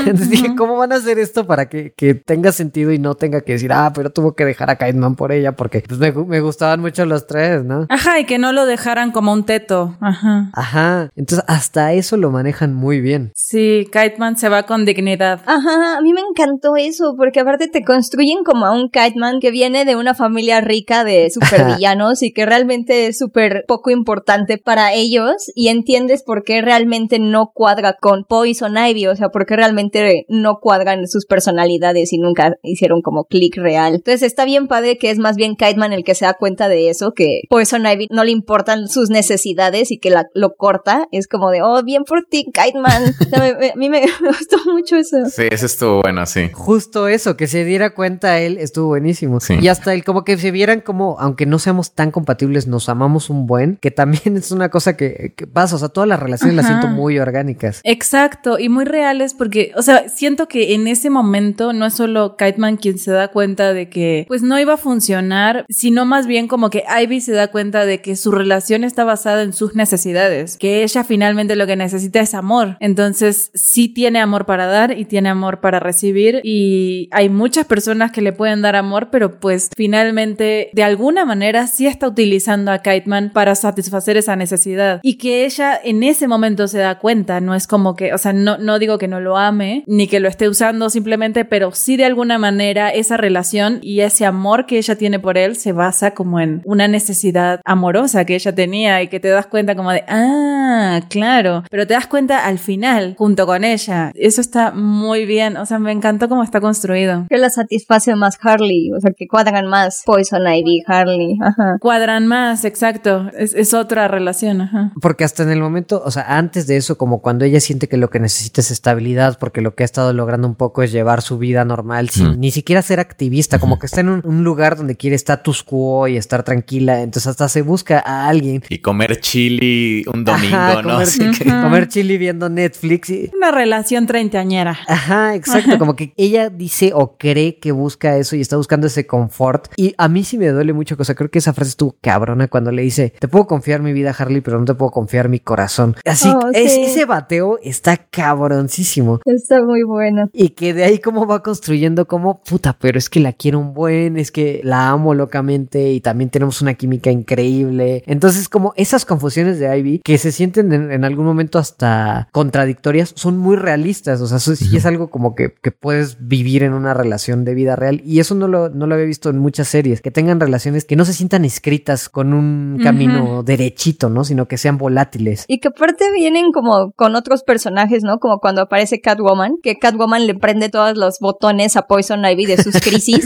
entonces dije, ¿cómo van a hacer esto para que, que tenga sentido y no tenga que decir, ah, pero tuvo que dejar a Kiteman por ella? Porque pues, me, gu- me gustaban mucho los tres, ¿no? Ajá, y que no lo dejaran como un teto. Ajá. Ajá. Entonces, hasta eso lo manejan muy bien. Sí, Kiteman se va con dignidad. Ajá, a mí me encantó eso, porque aparte te construyen como a un Kiteman que viene de una familia rica de supervillanos y que realmente es súper poco importante para ellos y entiendes por qué realmente no cuadra con Poison Ivy, o sea, por qué realmente no cuadran sus personalidades y nunca hicieron como clic real. Entonces está bien padre que es más bien Kiteman el que se da cuenta de eso, que Poison Ivy no le importan sus necesidades y que la, lo corta. Es como de, oh, bien por ti, Kiteman. O sea, me- me- a mí me, me gustó mucho eso. Sí, ese estuvo bueno, sí. Justo eso, que se diera cuenta él, estuvo buenísimo. Sí. Y hasta el como que se vieran como, aunque no seamos tan compatibles, nos amamos un buen, que también es una cosa que, que pasa, o sea, todas las relaciones las siento muy orgánicas. Exacto, y muy reales porque, o sea, siento que en ese momento no es solo Kiteman quien se da cuenta de que pues no iba a funcionar, sino más bien como que Ivy se da cuenta de que su relación está basada en sus necesidades, que ella finalmente lo que necesita es amor. Entonces, sí tiene amor para dar y tiene amor para recibir y hay muchas personas que le pueden dar amor, pero pues finalmente de alguna manera sí está utilizando a Kiteman para satisfacer esa necesidad y que ella en ese momento se da cuenta, no es como que, o sea, no, no digo que no lo ame ni que lo esté usando simplemente, pero sí de alguna manera esa relación y ese amor que ella tiene por él se basa como en una necesidad amorosa que ella tenía y que te das cuenta como de, ah, claro, pero te das cuenta al final junto con ella. Eso está muy bien, o sea, me encantó cómo está construido. Que la satisface más Harley, o sea, que cuadran más Poison Ivy, Harley, ajá. Cuadran más, exacto. Es, es otra relación, ajá. Porque hasta en el momento, o sea, antes de eso, como cuando ella siente que lo que necesita es estabilidad, porque lo que ha estado logrando un poco es llevar su vida normal, sin Mm. ni siquiera ser activista, como que está en un, un lugar donde quiere status quo y estar tranquila, entonces hasta se busca a alguien. Y comer chili un domingo, Ajá, ¿no? comer, que- comer chili viendo Netflix. y- Una relación treintañera. Ajá, exacto, como que ella dice o cree que busca eso y está buscando ese confort. Y a mí sí me duele mucho, o sea, creo que esa frase estuvo cabrona cuando le dice, te puedo confiar mi vida, Harley, pero no te puedo confiar mi corazón. Así, Oh, es- sí. ese bateo está cabroncísimo. Está muy buena. Y que de ahí cómo va construyendo como, puta, pero es que la quiero un buen, es que la amo locamente y también tenemos una química increíble. Entonces como esas confusiones de Ivy que se sienten en, en algún momento hasta contradictorias son muy realistas. O sea, eso sí es algo como que, que puedes vivir en una relación de vida real. Y eso no lo, no lo había visto en muchas series, que tengan relaciones que no se sientan escritas con un camino derechito, ¿no? Sino que sean volátiles. Y que aparte vienen como con otros personajes, ¿no? Como cuando aparece Catwoman, que Catwoman le prende todos los botones a Poison Ivy de sus crisis.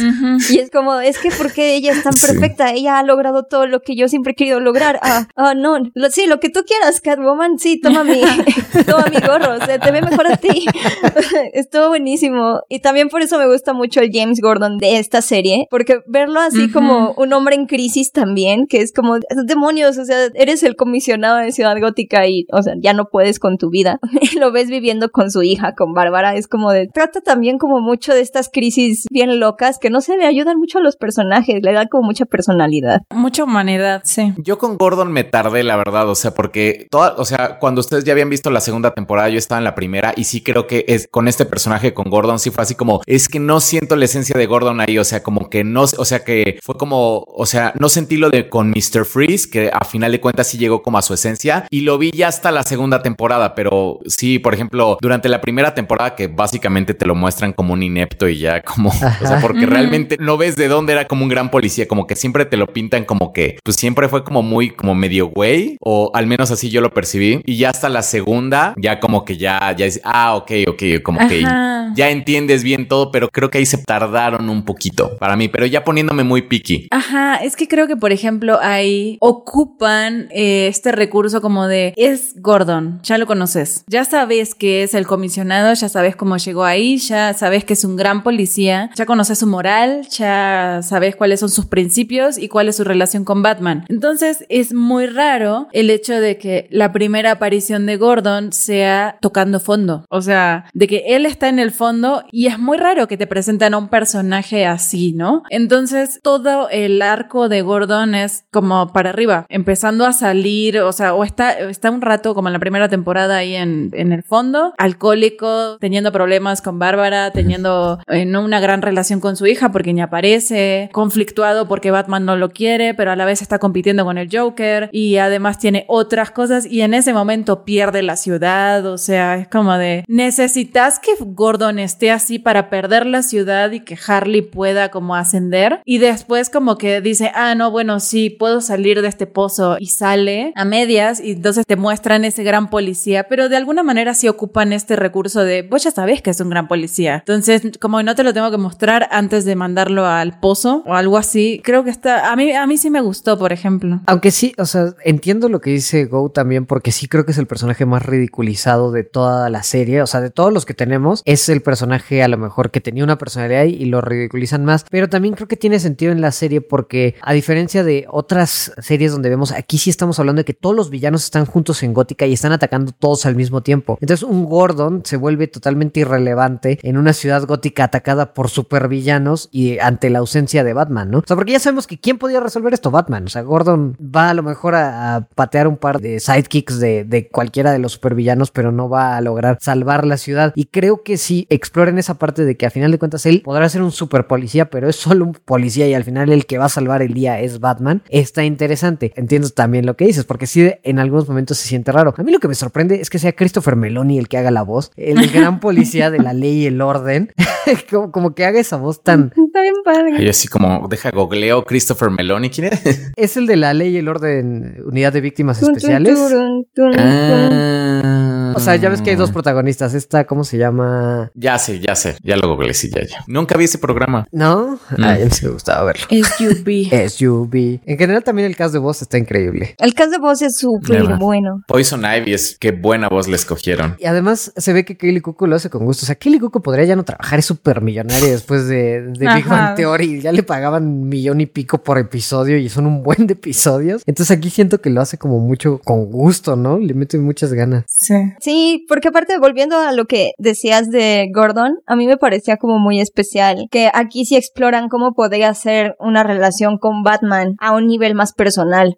Y es como, es que porque ella es tan Sí. perfecta, ella ha logrado todo lo que yo siempre he querido lograr. Ah, ah, no, lo- sí, lo que tú quieras, Catwoman, sí, toma mi, toma mi gorro, o sea, te ve mejor a ti. Estuvo buenísimo. Y también por eso me gusta mucho el James Gordon de esta serie, porque verlo así como un hombre en crisis también, que es como, demonios, o sea, eres el comisionado de Ciudad Gótica y, o sea, ya no puedes con tu vida. Y lo ves viviendo con su hija, con Bárbara, es como de, trata también como mucho de estas crisis bien locas que no se le ayudan mucho a los personajes, le dan como mucha personalidad. Mucha humanidad, sí. Yo con Gordon me tardé, la verdad, o sea, porque toda, o sea, cuando ustedes ya habían visto la segunda temporada, yo estaba en la primera y sí creo que es con este personaje, con Gordon, sí fue así como, es que no siento la esencia de Gordon ahí, o sea, como que no, o sea, que fue como, o sea, no sentí lo de con Mr. Freeze, que a final de cuentas sí llegó como a su esencia y lo vi ya hasta la segunda temporada, pero sí, por ejemplo, durante la primera temporada que básicamente te lo muestran como un inepto y ya como, o sea, porque realmente no ves de dónde era como un gran policía, como que siempre te lo pintan como que, pues siempre fue como muy, como medio güey, o al menos así yo lo percibí. Y ya hasta la segunda, ya como que ya, ya es, ah, ok, ok, como que ya entiendes bien todo, pero creo que ahí se tardaron un poquito para mí, pero ya poniéndome muy picky. Ajá, es que creo que, por ejemplo, ahí ocupan eh, este recurso como de es Gordon, ya lo conoces, ya sabes que es el comisionado, ya sabes cómo llegó ahí, ya sabes que es un gran policía, ya conoces su moral, ya sabes cuáles son sus principios y cuál es su relación con Batman. Entonces es muy raro el hecho de que la primera aparición de Gordon sea tocando fondo, o sea, de que él está en el fondo y es muy raro que te presentan a un personaje así, ¿no? Entonces todo el arco de Gordon es como para arriba, empezando a salir, o sea, o está, está un rato, como en la primera temporada, ahí en, en el fondo, alcohólico, teniendo problemas con Bárbara, teniendo eh, no una gran relación con su hija porque ni aparece, conflictuado porque Batman no lo quiere, pero a la vez está compitiendo con el Joker y además tiene otras cosas y en ese momento pierde la ciudad, o sea, es como de, necesitas que Gordon esté así para perder la ciudad y que Harley pueda como ascender y después como que dice, ah, no, bueno, sí, puedo salir de este pozo y sale a medias y entonces te muestran ese gran policía, pero de alguna manera sí ocupan este recurso de, vos ya sabés que es un gran policía, entonces como no te lo tengo que mostrar antes de mandarlo al pozo o algo así, creo que está, a mí, a mí sí me gustó, por ejemplo. Aunque sí, o sea, entiendo lo que dice Go también, porque sí creo que es el personaje más ridiculizado de toda la serie, o sea, de todos los que tenemos, es el personaje a lo mejor que tenía una personalidad y lo ridiculizan más, pero también creo que tiene sentido en la serie porque a diferencia de otras series donde vemos, aquí sí estamos hablando de que todos los villanos están juntos en Gótica y están atacando todos al mismo tiempo. Entonces un Gordon se vuelve totalmente irrelevante en una ciudad gótica atacada por supervillanos y ante la ausencia de Batman, ¿no? O sea, porque ya sabemos que quién podía resolver esto, Batman. O sea, Gordon va a lo mejor a, patear un par de sidekicks de, de, cualquiera de los supervillanos, pero no va a lograr salvar la ciudad. Y creo que si exploren esa parte de que a final de cuentas él podrá ser un super policía, pero es solo un policía y al final el que va a salvar el día es Batman, está interesante. Entiendo también lo que dices, porque sí en algunos momentos se siente raro. A mí lo que me sorprende es que sea Christopher Meloni el que haga la voz, el gran policía de la ley y el orden, como, como, que haga esa voz tan... Está bien padre. Y así como, deja googleo Christopher Meloni, ¿quién es? Es el de la ley y el orden, unidad de víctimas especiales. Ah. O sea, ya ves que hay dos protagonistas. Esta, ¿cómo se llama? Ya sé, ya sé. Ya lo googleé, sí, ya, ya. Nunca vi ese programa. ¿No? Mm. A mí sí me gustaba verlo. SUV. SUV. En general también el cast de voz está increíble. El cast de voz es súper bueno. Poison Ivy es qué buena voz le escogieron. Y además se ve que Kelly Cuckoo lo hace con gusto. O sea, Kelly Cuckoo podría ya no trabajar, es súper millonaria después de, de Big. Bang Theory. Ya le pagaban millón y pico por episodio y son un buen de episodios. Entonces aquí siento que lo hace como mucho con gusto, ¿no? Le mete muchas ganas. Sí. Sí, porque aparte, volviendo a lo que decías de Gordon, a mí me parecía como muy especial que aquí sí exploran cómo podría ser una relación con Batman a un nivel más personal.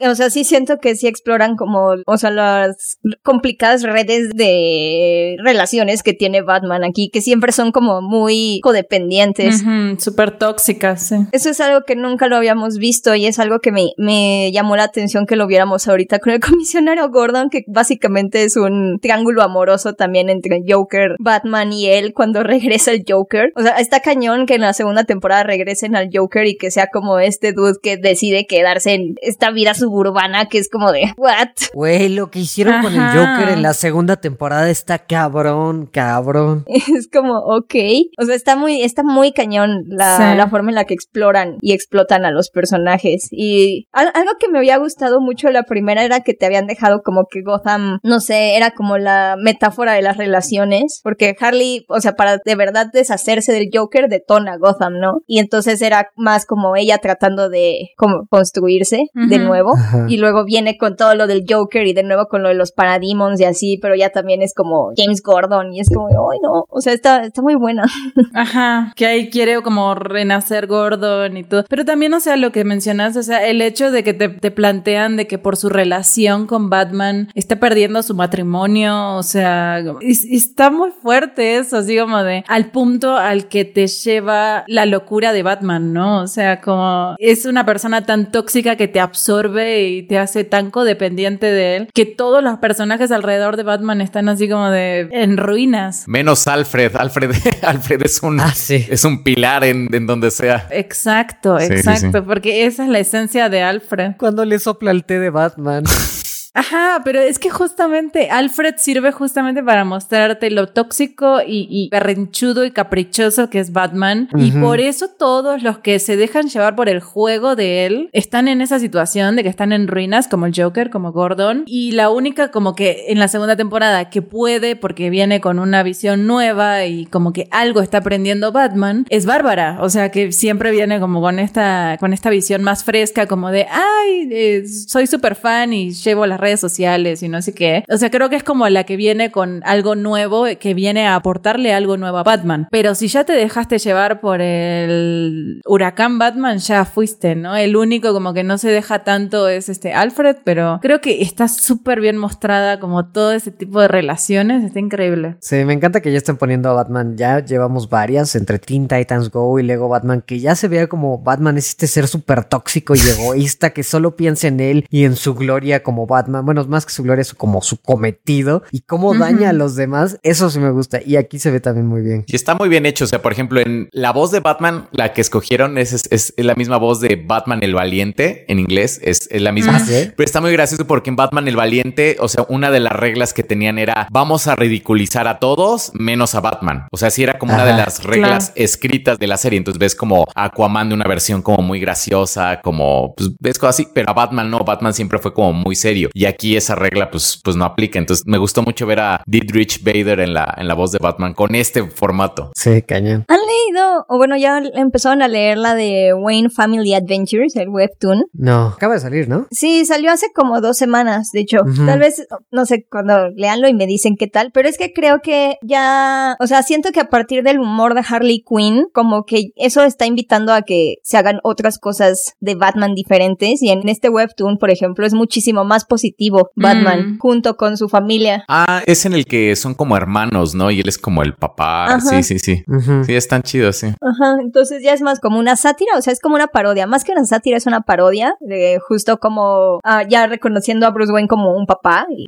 O sea, sí siento que sí exploran como, o sea, las complicadas redes de relaciones que tiene Batman aquí, que siempre son como muy codependientes. Ujú, Súper tóxicas, sí. Eso es algo que nunca lo habíamos visto y es algo que me, me llamó la atención que lo viéramos ahorita con el comisionario Gordon, que básicamente es un triángulo amoroso también entre Joker, Batman y él cuando regresa el Joker. O sea, está cañón que en la segunda temporada regresen al Joker y que sea como este dude que decide quedarse en esta vida suburbana que es como de, ¿what? Güey, lo que hicieron con el. Joker en la segunda temporada está cabrón, cabrón. Es como, ok. O sea, está muy, está muy cañón la, Sí. la forma en la que exploran y explotan a los personajes. Y al- algo que me había gustado mucho la primera era que te habían dejado como que Gotham, no sé, era como la metáfora de las relaciones. Porque Harley, o sea, para de verdad deshacerse del Joker, detona Gotham, ¿no? Y entonces era más como ella tratando de como construirse de nuevo. Ajá. Y luego viene con todo lo del Joker y de nuevo con lo de los Parademons y así, pero ya también es como James Gordon y es como, ay no, o sea, está, está muy buena. Ajá, que ahí quiere como renacer Gordon y todo. Pero también, o sea, lo que mencionas, o sea, el hecho de que te, te plantean de que por su relación con Batman está perdiendo su matrimonio, o sea, es- está muy fuerte eso, así como de al punto al que te lleva la locura de Batman, ¿no? O sea, como es una persona tan tóxica que te absorbe y te hace tan codependiente de él que todos los personajes alrededor de Batman están así como de en ruinas. Menos Alfred. Alfred, Alfred es un, Ah, sí. es un pilar en, en donde sea. Exacto, Sí, sí, exacto, sí. porque esa es la esencia de Alfred. Cuando le sopla el té de Batman. Ajá, pero es que justamente Alfred sirve justamente para mostrarte lo tóxico y, y berrinchudo y caprichoso que es Batman. Y por eso todos los que se dejan llevar por el juego de él están en esa situación de que están en ruinas, como el Joker, como Gordon. Y la única como que en la segunda temporada que puede, porque viene con una visión nueva y como que algo está aprendiendo Batman, es Bárbara. O sea, que siempre viene como con esta, con esta visión más fresca, como de, ay, eh, soy súper fan y llevo las redes sociales y no sé qué. O sea, creo que es como la que viene con algo nuevo, que viene a aportarle algo nuevo a Batman. Pero si ya te dejaste llevar por el huracán Batman, ya fuiste, ¿no? El único como que no se deja tanto es este Alfred, pero creo que está súper bien mostrada como todo ese tipo de relaciones, está increíble. Sí, me encanta que ya estén poniendo a Batman, ya llevamos varias entre Teen Titans Go y Lego Batman, que ya se vea como Batman es este ser súper tóxico y egoísta que solo piensa en él y en su gloria como Batman, bueno, más que su gloria, es como su cometido y cómo daña a los demás, eso sí me gusta y aquí se ve también muy bien. Y está muy bien hecho, o sea, por ejemplo, en la voz de Batman, la que escogieron es, es, es la misma voz de Batman el Valiente en inglés, es, es la misma, Ah, ¿sí? pero está muy gracioso porque en Batman el Valiente, o sea, una de las reglas que tenían era vamos a ridiculizar a todos menos a Batman, o sea, sí era como una de las reglas escritas de la serie, entonces ves como Aquaman de una versión como muy graciosa, como pues ves cosas así, pero a Batman no, Batman siempre fue como muy serio y aquí esa regla pues, pues no aplica, entonces me gustó mucho ver a Dietrich Bader en la, en la voz de Batman con este formato. Sí, cañón. ¿Han leído, o bueno, ya empezaron a leer la de Wayne Family Adventures, el webtoon? No, acaba de salir, ¿no? Sí, salió hace como dos semanas, de hecho. Tal vez, no sé, cuando leanlo y me dicen qué tal, pero es que creo que ya, o sea, siento que a partir del humor de Harley Quinn, como que eso está invitando a que se hagan otras cosas de Batman diferentes y en este webtoon, por ejemplo, es muchísimo más positivo Batman Mm. junto con su familia. Ah, es en el que son como hermanos, ¿no? Y él es como el papá. Ajá. Sí, sí, sí. Sí, están chidos, sí. Ajá, entonces ya es más como una sátira, o sea, es como una parodia, más que una sátira es una parodia de justo como ah, ya reconociendo a Bruce Wayne como un papá y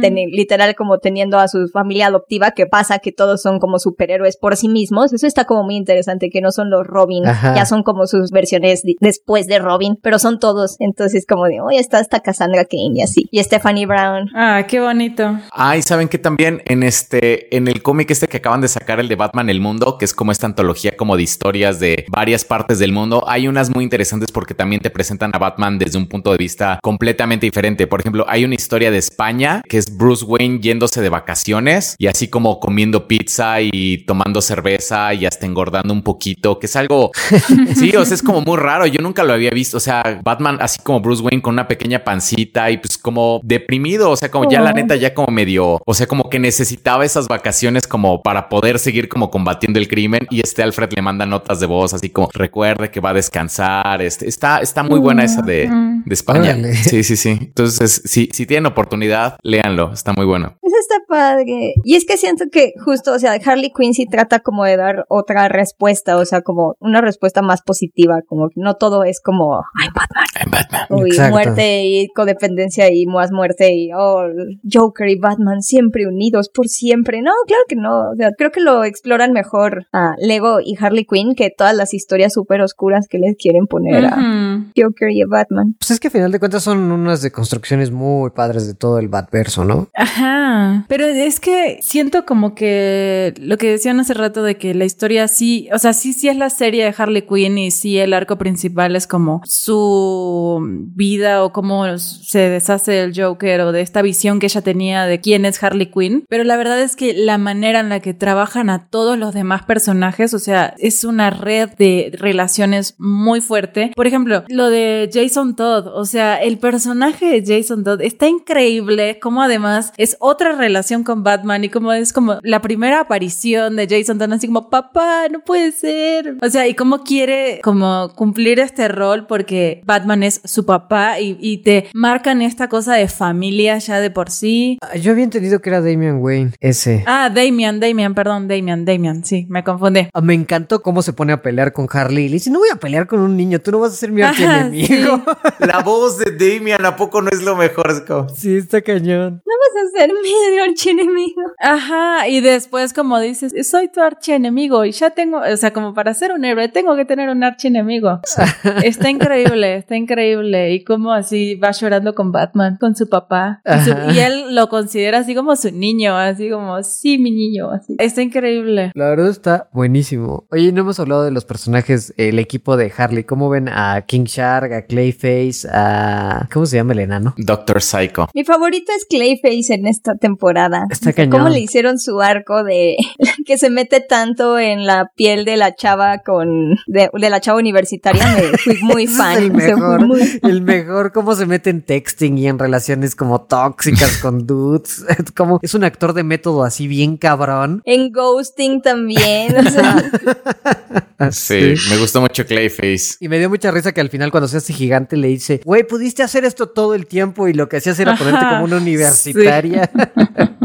teni- literal como teniendo a su familia adoptiva, que pasa que todos son como superhéroes por sí mismos. Eso está como muy interesante, que no son los Robin, Ajá. ya son como sus versiones después de Robin, pero son todos. Entonces como de, oye, está hasta Cassandra Kane y así. Y Stephanie Brown. Ah, qué bonito. Ah, y saben que también en este, en el cómic este que acaban de sacar, el de Batman el Mundo, que es como esta antología como de historias de varias partes del mundo, hay unas muy interesantes porque también te presentan a Batman desde un punto de vista completamente diferente. Por ejemplo, hay una historia de España que es Bruce Wayne yéndose de vacaciones y así como comiendo pizza y tomando cerveza y hasta engordando un poquito, que es algo, sí, o sea, es como muy raro. Yo nunca lo había visto. O sea, Batman así como Bruce Wayne con una pequeña pancita y pues como deprimido, o sea, como ya la neta ya como medio, o sea, como que necesitaba esas vacaciones como para poder seguir como combatiendo el crimen y este Alfred le manda notas de voz así como recuerde que va a descansar. Este está está muy buena esa de, de España. Órale. Sí, sí, sí. Entonces, si si tienen oportunidad, léanlo, está muy bueno. Eso está padre. Y es que siento que justo, o sea, Harley Quinn sí trata como de dar otra respuesta, o sea, como una respuesta más positiva, como que no todo es como, ay, Batman, En Batman. uy, muerte y codependencia y más muerte y, oh, Joker y Batman siempre unidos por siempre. No, claro que no. O sea, creo que lo exploran mejor a Lego y Harley Quinn que todas las historias súper oscuras que les quieren poner a. Joker y a Batman. Pues es que a final de cuentas son unas de construcciones muy padres de todo el Batverso, ¿no? Ajá, pero es que siento como que lo que decían hace rato de que la historia sí, o sea, sí, sí es la serie de Harley Quinn y sí el arco principal es como su vida o cómo se deshace el Joker o de esta visión que ella tenía de quién es Harley Quinn, pero la verdad es que la manera en la que trabajan a todos los demás personajes, o sea, es una red de relaciones muy fuerte. Por ejemplo, lo de Jason Todd, o sea, el personaje de Jason Todd está increíble, como además es otra relación con Batman y como es como la primera aparición de Jason Todd, así como, papá, no puede ser. O sea, y cómo quiere como cumplir este rol porque Batman es su papá y, y te marcan esta cosa de familia ya de por sí. Ah, Yo había entendido que era Damian Wayne, ese. Ah, Damian, Damian, perdón, Damian, Damian, sí, me confundí. Ah, Me encantó cómo se pone a pelear con Harley. Le dice, no voy a pelear con un niño, tú no vas a ser mi archienemigo. La voz de Damian, ¿a poco no es lo mejor? Es como- Sí, está cañón. Vas a ser mi archienemigo. Ajá, y después como dices, soy tu archienemigo y ya tengo, o sea, como para ser un héroe tengo que tener un archienemigo. Está increíble, está increíble. Y como así va llorando con Batman, con su papá. Y, su- Ajá. y él lo considera así como su niño, así como, sí, mi niño, así. Está increíble. La verdad está buenísimo. Oye, no hemos hablado de los personajes, el equipo de Harley. ¿Cómo ven a King Shark, a Clayface, a... ¿Cómo se llama el enano? Doctor Psycho. Mi favorito es Clayface en esta temporada. Está cañón. ¿Cómo le hicieron su arco de que se mete tanto en la piel de la chava con de, la chava universitaria, me fui muy fan. el mejor, el mejor cómo se mete en texting y en relaciones como tóxicas con dudes. como es un actor de método así bien cabrón. En ghosting también. sí, me gustó mucho Clayface. Y me dio mucha risa que al final cuando se hace gigante le dice, güey, pudiste hacer esto todo el tiempo y lo que hacías era ponerte como una universitaria.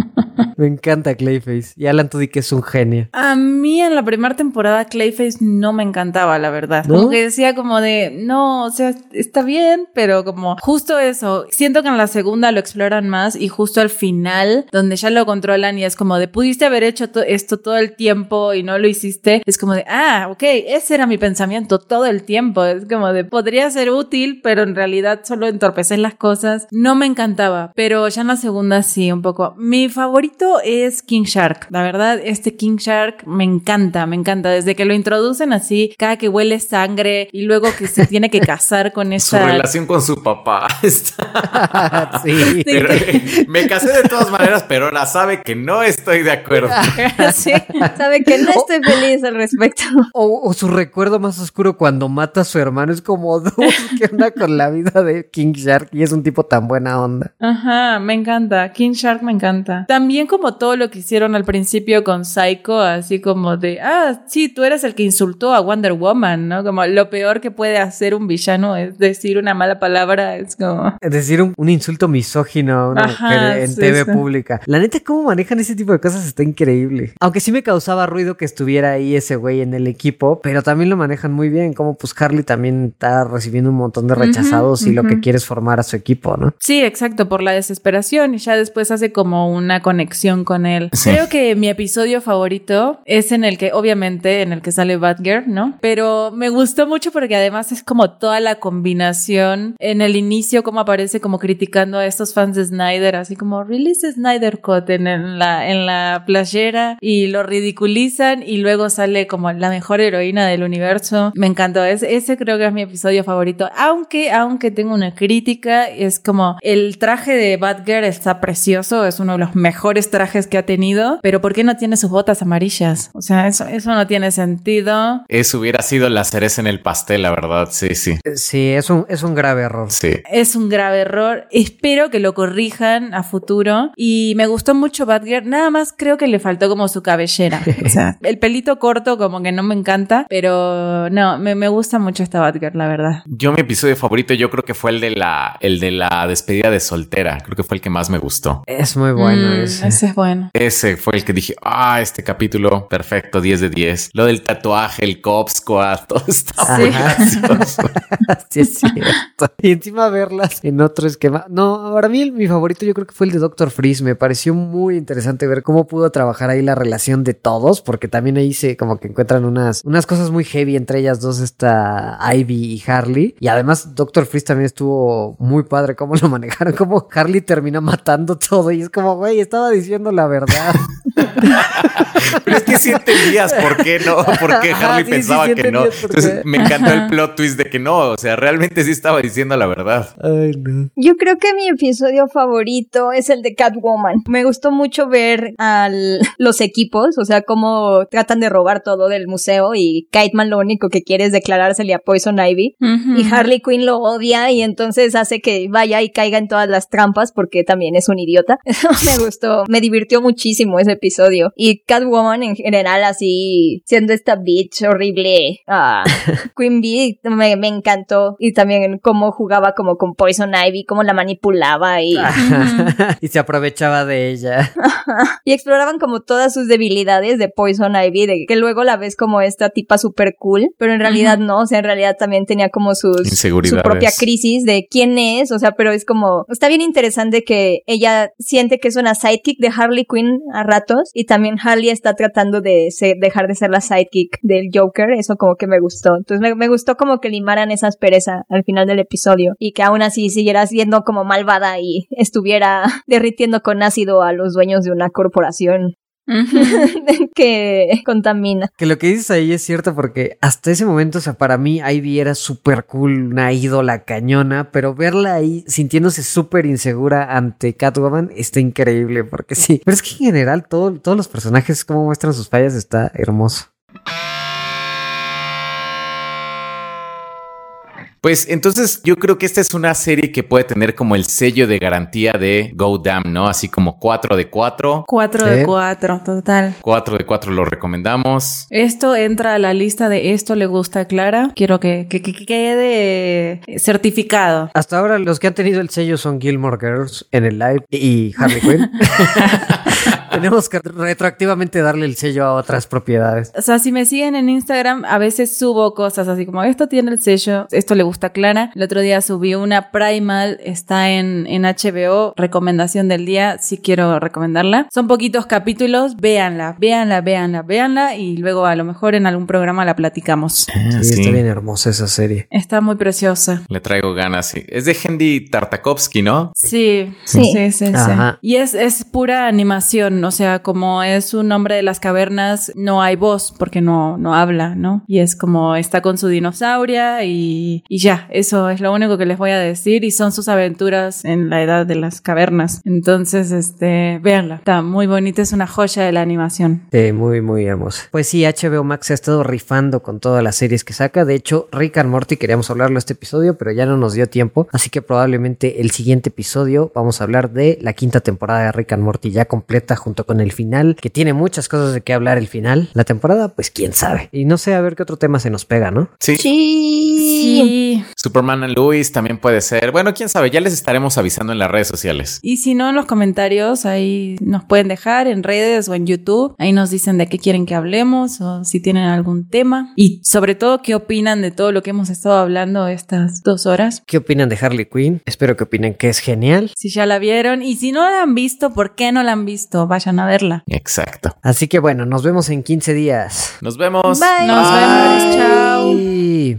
Me encanta Clayface. Y Alan Tudyk que es un genio. A mí en la primera temporada Clayface no me encantaba, la verdad. Como que decía como de, no, o sea, está bien, pero como justo eso. Siento que en la segunda lo exploran más y justo al final, donde ya lo controlan y es como de, pudiste haber hecho esto todo el tiempo y no lo hiciste. Es como de, ah, ok, ese era mi pensamiento todo el tiempo. Es como de, podría ser útil, pero en realidad solo entorpecer las cosas. No me encantaba, pero ya en la segunda sí, un poco. Mi favorito es King Shark. La verdad, este King Shark me encanta, me encanta. Desde que lo introducen así, cada que huele sangre y luego que se tiene que casar con esa... Su relación con su papá. sí. Pero, eh, me casé de todas maneras, pero ahora sabe que no estoy de acuerdo. sí, sabe que no estoy feliz al respecto. O, su recuerdo más oscuro cuando mata a su hermano es como, ¿qué onda con la vida de King Shark? Y es un tipo tan buena onda. Ajá, me encanta. King Shark me encanta. También como todo lo que hicieron al principio con Psycho, así como de, ah, sí, tú eres el que insultó a Wonder Woman, ¿no? Como lo peor que puede hacer un villano es decir una mala palabra, es como... Es decir, un, insulto misógino a una mujer en TV pública. La neta, cómo manejan ese tipo de cosas está increíble. Aunque sí me causaba ruido que estuviera ahí ese güey en el equipo, pero también lo manejan muy bien, como pues Harley también está recibiendo un montón de rechazados y lo que quiere es formar a su equipo, ¿no? Sí, exacto, por la desesperación y ya después hace como una conexión con él. Creo que mi episodio favorito es en el que, obviamente, en el que sale Batgirl, ¿no? Pero me gustó mucho porque además es como toda la combinación en el inicio, como aparece como criticando a estos fans de Snyder, así como release Snyder Cut en, la, en la playera y lo ridiculizan y luego sale como la mejor heroína del universo. Me encantó. ese creo que es mi episodio favorito. Aunque, aunque tengo una crítica, es como el traje de Batgirl está precioso, es uno de los mejores trajes que ha tenido, pero ¿por qué no tiene sus botas amarillas? O sea, eso, eso no tiene sentido. Eso hubiera sido la cereza en el pastel, la verdad, sí, sí. Sí, es un, es un grave error. Sí. Es un grave error. Espero que lo corrijan a futuro. Y me gustó mucho Batgirl. Nada más creo que le faltó como su cabellera. o sea, el pelito corto como que no me encanta, pero no, me, me gusta mucho esta Batgirl, la verdad. Yo mi episodio favorito yo creo que fue el de la, el de la despedida de soltera. Creo que fue el que más me gustó. Es muy bueno mm, ese es bueno. Ese fue el que dije, ah, este capítulo, perfecto, 10 de 10. Lo del tatuaje, el cop squad, todo está muy gracioso. sí, es cierto. Y encima verlas en otro esquema. No, para mí mi favorito yo creo que fue el de Doctor Freeze. Me pareció muy interesante ver cómo pudo trabajar ahí la relación de todos, porque también ahí se como que encuentran unas, unas cosas muy heavy entre ellas dos, esta Ivy y Harley. Y además Doctor Freeze también estuvo muy padre cómo lo manejaron, cómo Harley termina matando todo y es como, güey, estaba diciendo la verdad. Pero es que si entendías por qué no, por qué Harley pensaba que no. Entonces me encantó el plot twist de que no, o sea, realmente sí estaba diciendo la verdad. Ay, no. Yo creo que mi episodio favorito es el de Catwoman. Me gustó mucho ver a los equipos, o sea, cómo tratan de robar todo del museo y Kiteman lo único que quiere es declarársele a Poison Ivy y Harley Quinn lo odia y entonces hace que vaya y caiga en todas las trampas porque también es un idiota. me gustó, me divirtió muchísimo ese episodio. Y Catwoman en general así, siendo esta bitch horrible. Ah, Queen Bee me, encantó. Y también cómo jugaba como con Poison Ivy, cómo la manipulaba y... y se aprovechaba de ella. y exploraban como todas sus debilidades de Poison Ivy, de que luego la ves como esta tipa super cool, pero en realidad no, o sea, en realidad también tenía como sus... Su propia crisis de quién es, o sea, pero es como... Está bien interesante que ella siente que es una sidekick de Harley Quinn a ratos y también Harley está tratando de dejar de ser la sidekick del Joker, eso como que me gustó. Entonces me, gustó como que limaran esa aspereza al final del episodio y que aún así siguiera siendo como malvada y estuviera derritiendo con ácido a los dueños de una corporación. que contamina. Que lo que dices ahí es cierto porque hasta ese momento, o sea, para mí Ivy era súper cool, una ídola cañona, pero verla ahí sintiéndose súper insegura ante Catwoman está increíble porque sí. Pero es que en general todo, todos los personajes, como muestran sus fallas, está hermoso. Pues entonces yo creo que esta es una serie que puede tener como el sello de garantía de Go Damn, ¿no? Así como 4 de 4. 4 de 4, total. 4 de 4 lo recomendamos. Esto entra a la lista de esto le gusta a Clara. Quiero que, que, que quede certificado. Hasta ahora los que han tenido el sello son Gilmore Girls en el live y Harley Quinn. Tenemos que retroactivamente darle el sello a otras propiedades. O sea, si me siguen en Instagram, a veces subo cosas así como esto tiene el sello, esto le gusta a Clara. El otro día subí una Primal, está en, en HBO, recomendación del día, si quiero recomendarla. Son poquitos capítulos, véanla, véanla, véanla, véanla y luego a lo mejor en algún programa la platicamos. Ah, sí, está bien hermosa esa serie. Está muy preciosa. Le traigo ganas, sí. Es de Hendy Tartakovsky, ¿no? Sí, sí, sí, sí. sí. Y es, es pura animación, o sea, como es un hombre de las cavernas, no hay voz porque no, no habla, ¿no? Y es como está con su dinosauria y, y ya, eso es lo único que les voy a decir y son sus aventuras en la edad de las cavernas. Entonces, este, véanla, está muy bonita, es una joya de la animación. Sí, muy, muy hermosa. Pues sí, HBO Max ha estado rifando con todas las series que saca. De hecho, Rick and Morty queríamos hablarlo este episodio, pero ya no nos dio tiempo. Así que probablemente el siguiente episodio vamos a hablar de la quinta temporada de Rick and Morty ya completa junto con el final, que tiene muchas cosas de qué hablar el final. La temporada, pues quién sabe. Y no sé a ver qué otro tema se nos pega, ¿no? Sí. Sí. Superman and Louis también puede ser. Bueno, quién sabe, ya les estaremos avisando en las redes sociales. Y si no, en los comentarios ahí nos pueden dejar en redes o en YouTube. Ahí nos dicen de qué quieren que hablemos o si tienen algún tema. Y sobre todo, qué opinan de todo lo que hemos estado hablando estas dos horas. ¿Qué opinan de Harley Quinn? Espero que opinen que es genial. Si ya la vieron y si no la han visto, ¿por qué no la han visto? Vayan a verla. Exacto. Así que bueno, nos vemos en 15 días. Nos vemos. Bye. Nos vemos. Chao.